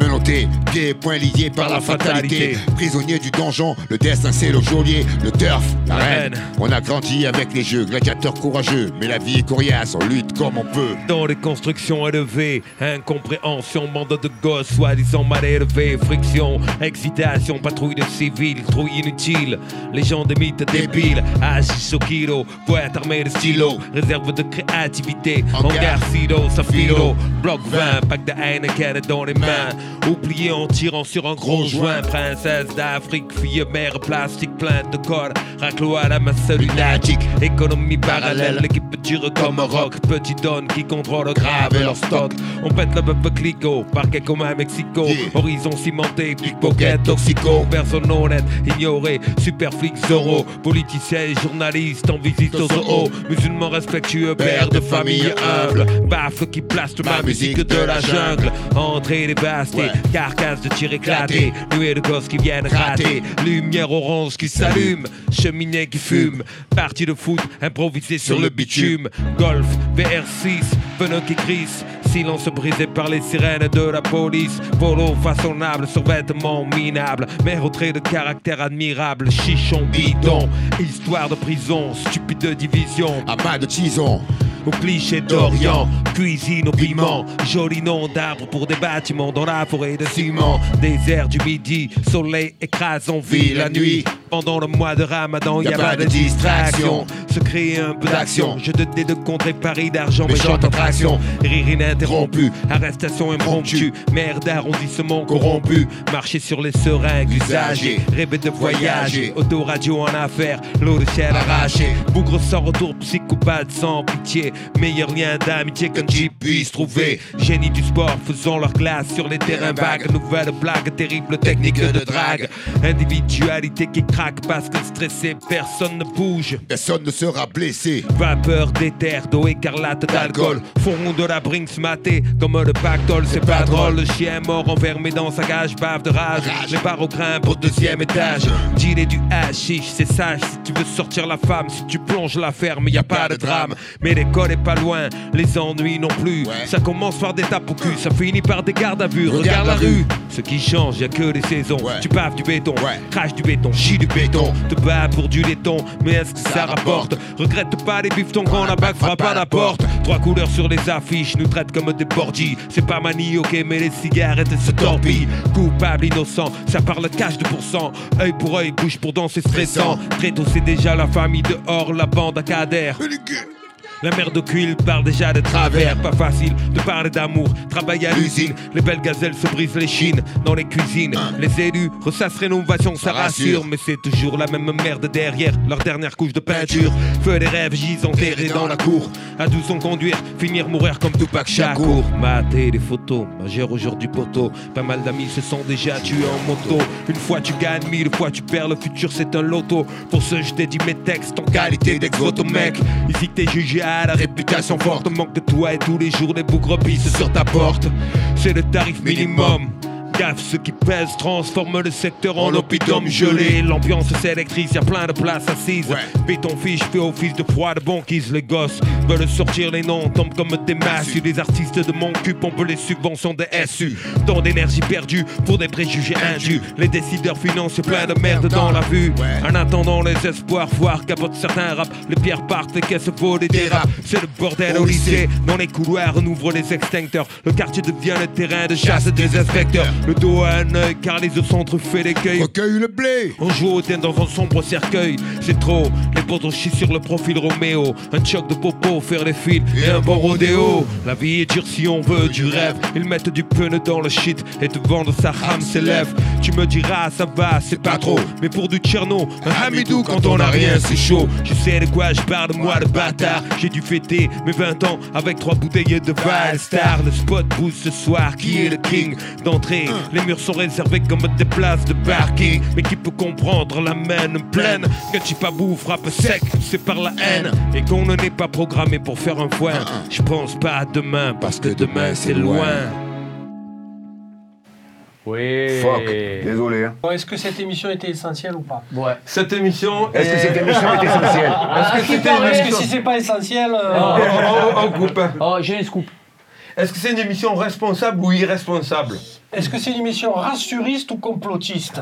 Menotté, pieds et poings liés par la fatalité. Prisonnier du donjon, le destin c'est le geôlier, le turf, la reine. On a grandi avec les jeux, gladiateurs courageux. Mais la vie est coriace, on lutte comme on peut. Dans les constructions élevées, incompréhension, bande de gosses, soi-disant mal élevés, friction, excitation, patrouille de civils, trouille inutile, légende des mythes débiles, agis au kilo, poète armé de stylo, réserve de créativité, en guerre silo, safilo, bloc 20, pack de Heineken dans les mains, oublié en tirant sur un gros joint, princesse d'Afrique, fille mère plastique, pleine de corps, raclo à la masse lunatique, économie parallèle, l'équipe dure comme un rock, petit don qui contrôle grave leur stock, on pète le bœuf clico, parquet comme à Mexico, horizon cimenté, pickpocket, toxico, personne honnête, ignoré, super flic Zorro, politicien et journaliste en visite au zoo, musulman respectueux, père de famille humble, baffle qui plaste ma musique de la jungle, entrée carcasse de tir éclaté, nuée de gosses qui viennent rater, lumière orange qui s'allume, cheminée qui fume, partie de foot improvisée sur le bitume, golf, VR6, pneus qui crissent, silence brisé par les sirènes de la police, polo façonnable sur vêtements minables, mais au trait de caractère admirable, chichon bidon, histoire de prison, stupide division, amas de tison. Au cliché d'Orient, cuisine au piment, joli nom d'arbre pour des bâtiments dans la forêt de ciment, désert du midi, soleil écrase en ville la nuit. Pendant le mois de Ramadan, y a, pas de distraction. Se créer un peu d'action. Je te dé de contrer Paris d'argent, méchante attraction. Rire ininterrompu, arrestation impromptue. Merde d'arrondissement corrompu. Marcher sur les seringues usagées. Rêver de voyager. Autoradio en affaires, l'eau de ciel arrachée. Bougre sans retour, psychopathe sans pitié. Meilleur lien d'amitié qu'un Jeep puisse trouver. Génie du sport faisant leur glace sur les terrains vagues. Nouvelle blague, terrible technique de drague. Individualité qui craque parce que stressé, personne ne bouge. Personne ne sera blessé. Vapeur d'éther, d'eau écarlate d'alcool. Fond de la Brinks maté comme le pactole, c'est pas drôle. Le chien mort enfermé dans sa cage, bave de rage. Les barreaux grimpent au deuxième étage. Dealer du hashish, c'est sage. Si tu veux sortir la femme, si tu plonges la ferme, y a pas de drame. Mais l'école est pas loin, les ennuis non plus. Ça commence par des tapes au cul, ça finit par des gardes à vue. Regarde la rue, ce qui change, y a que les saisons. Tu baves du béton, crache du béton, chie du béton. Te bats pour du laiton, mais est-ce que ça rapporte Regrette pas les bifetons quand la bague frappe à la porte. Trois couleurs sur les affiches nous traitent comme des bordis. C'est pas mani, ok, mais les cigarettes se torpillent. Coupable, innocent, ça parle cash de pourcent. Œil pour œil, bouche pour danser stressant. Très tôt, c'est déjà la famille dehors, la bande à cadère. La mère de cuil parle déjà de travers. Pas facile de parler d'amour. Travail à l'usine. Les belles gazelles se brisent les chines dans les cuisines. Les élus ressassent rénovation, ça rassure. Mais c'est toujours la même merde derrière leur dernière couche de peinture. Feu des rêves gisent enterrés dans la cour. À 12 ans conduire, finir mourir comme Tupac Shakur. Mater des photos, majeur aujourd'hui poteau. Pas mal d'amis se sont déjà tués en moto. Une fois tu gagnes, mille fois tu perds. Le futur c'est un loto. Pour ce, je t'ai dit mes textes en qualité d'ex-voto mec. Ici t'es jugé à la réputation forte. Manque de toi et tous les jours bougres pissent sur ta porte. C'est le tarif minimum. Gaffe, ceux qui pèsent transforment le secteur en hôpital gelé. L'ambiance s'électrise, y a plein de places assises. Béton fiche fait office de froid de banquise. Les gosses veulent sortir les noms, tombent comme des masses. Les artistes de mon cul pompent les subventions des SU. Tant d'énergie perdue pour des préjugés indus. Les décideurs financiers plein de merde dans la vue. En attendant les espoirs, voir capote certains rap. Les pierres partent, les caisses volent et dérapent. C'est le bordel au lycée. Dans les couloirs, on ouvre les extincteurs. Le quartier devient le terrain de chasse des inspecteurs. Le dos à un œil, car les œufs sont truffés d'écueils. Recueille le blé. On joue au thym dans un sombre cercueil. C'est trop, les potos chient sur le profil Roméo. Un choc de popo, faire les fils et un bon rodéo. La vie est dure si on veut du rêve. Ils mettent du pneu dans le shit et te vendent sa rame s'élève. Tu me diras, ça va, c'est pas trop. Mais pour du Tcherno, un Hamidou quand on a rien, c'est chaud. Je sais de quoi je parle, moi le bâtard. J'ai dû fêter mes 20 ans avec trois bouteilles de Valstar. Le spot boost ce soir, qui est le king d'entrée Les murs sont réservés comme des places de parking. Mais qui peut comprendre la main pleine? Que tu pas bouffe, frappe sec, c'est par la haine. Et qu'on ne n'est pas programmé pour faire un foin. Je pense pas à demain parce que demain c'est loin. Oui. Fuck, désolé. hein. Bon, Est-ce que cette émission était essentielle ou pas? Ouais. Cette émission. Est-ce que cette émission est essentielle? Est-ce que que si c'est pas essentiel. euh, Oh, oh, oh, oh, coupe. Oh, j'ai un scoop. Est-ce que c'est une émission responsable ou irresponsable? Est-ce que c'est une émission rassuriste ou complotiste?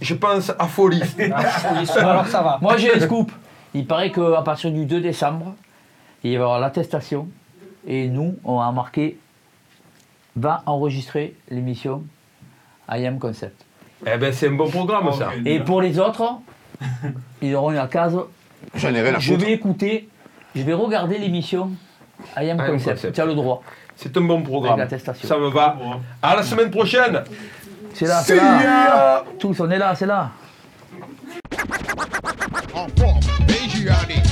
Je pense à folie. Alors ça va. Moi j'ai un scoop. Il paraît qu'à partir du 2 décembre, il va y avoir l'attestation. Et nous, on a marqué va enregistrer l'émission IAM Concept. Eh ben c'est un bon programme ça. Et pour les autres, ils auront la case. J'en ai rien à Je vais écouter, je vais regarder l'émission IAM IAM Concept. Concept. Tu as le droit. C'est un bon programme. Avec l'attestation. Ça me va. À la semaine prochaine. C'est là, c'est là. Tous, on est là, c'est là. En forme,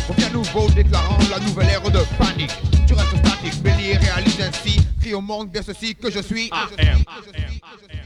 revient nouveau déclarant la nouvelle ère de panique. Tu restes statique, Bélier réalise ainsi, crie au monde bien ceci que je suis. que je suis, que je suis, que je suis.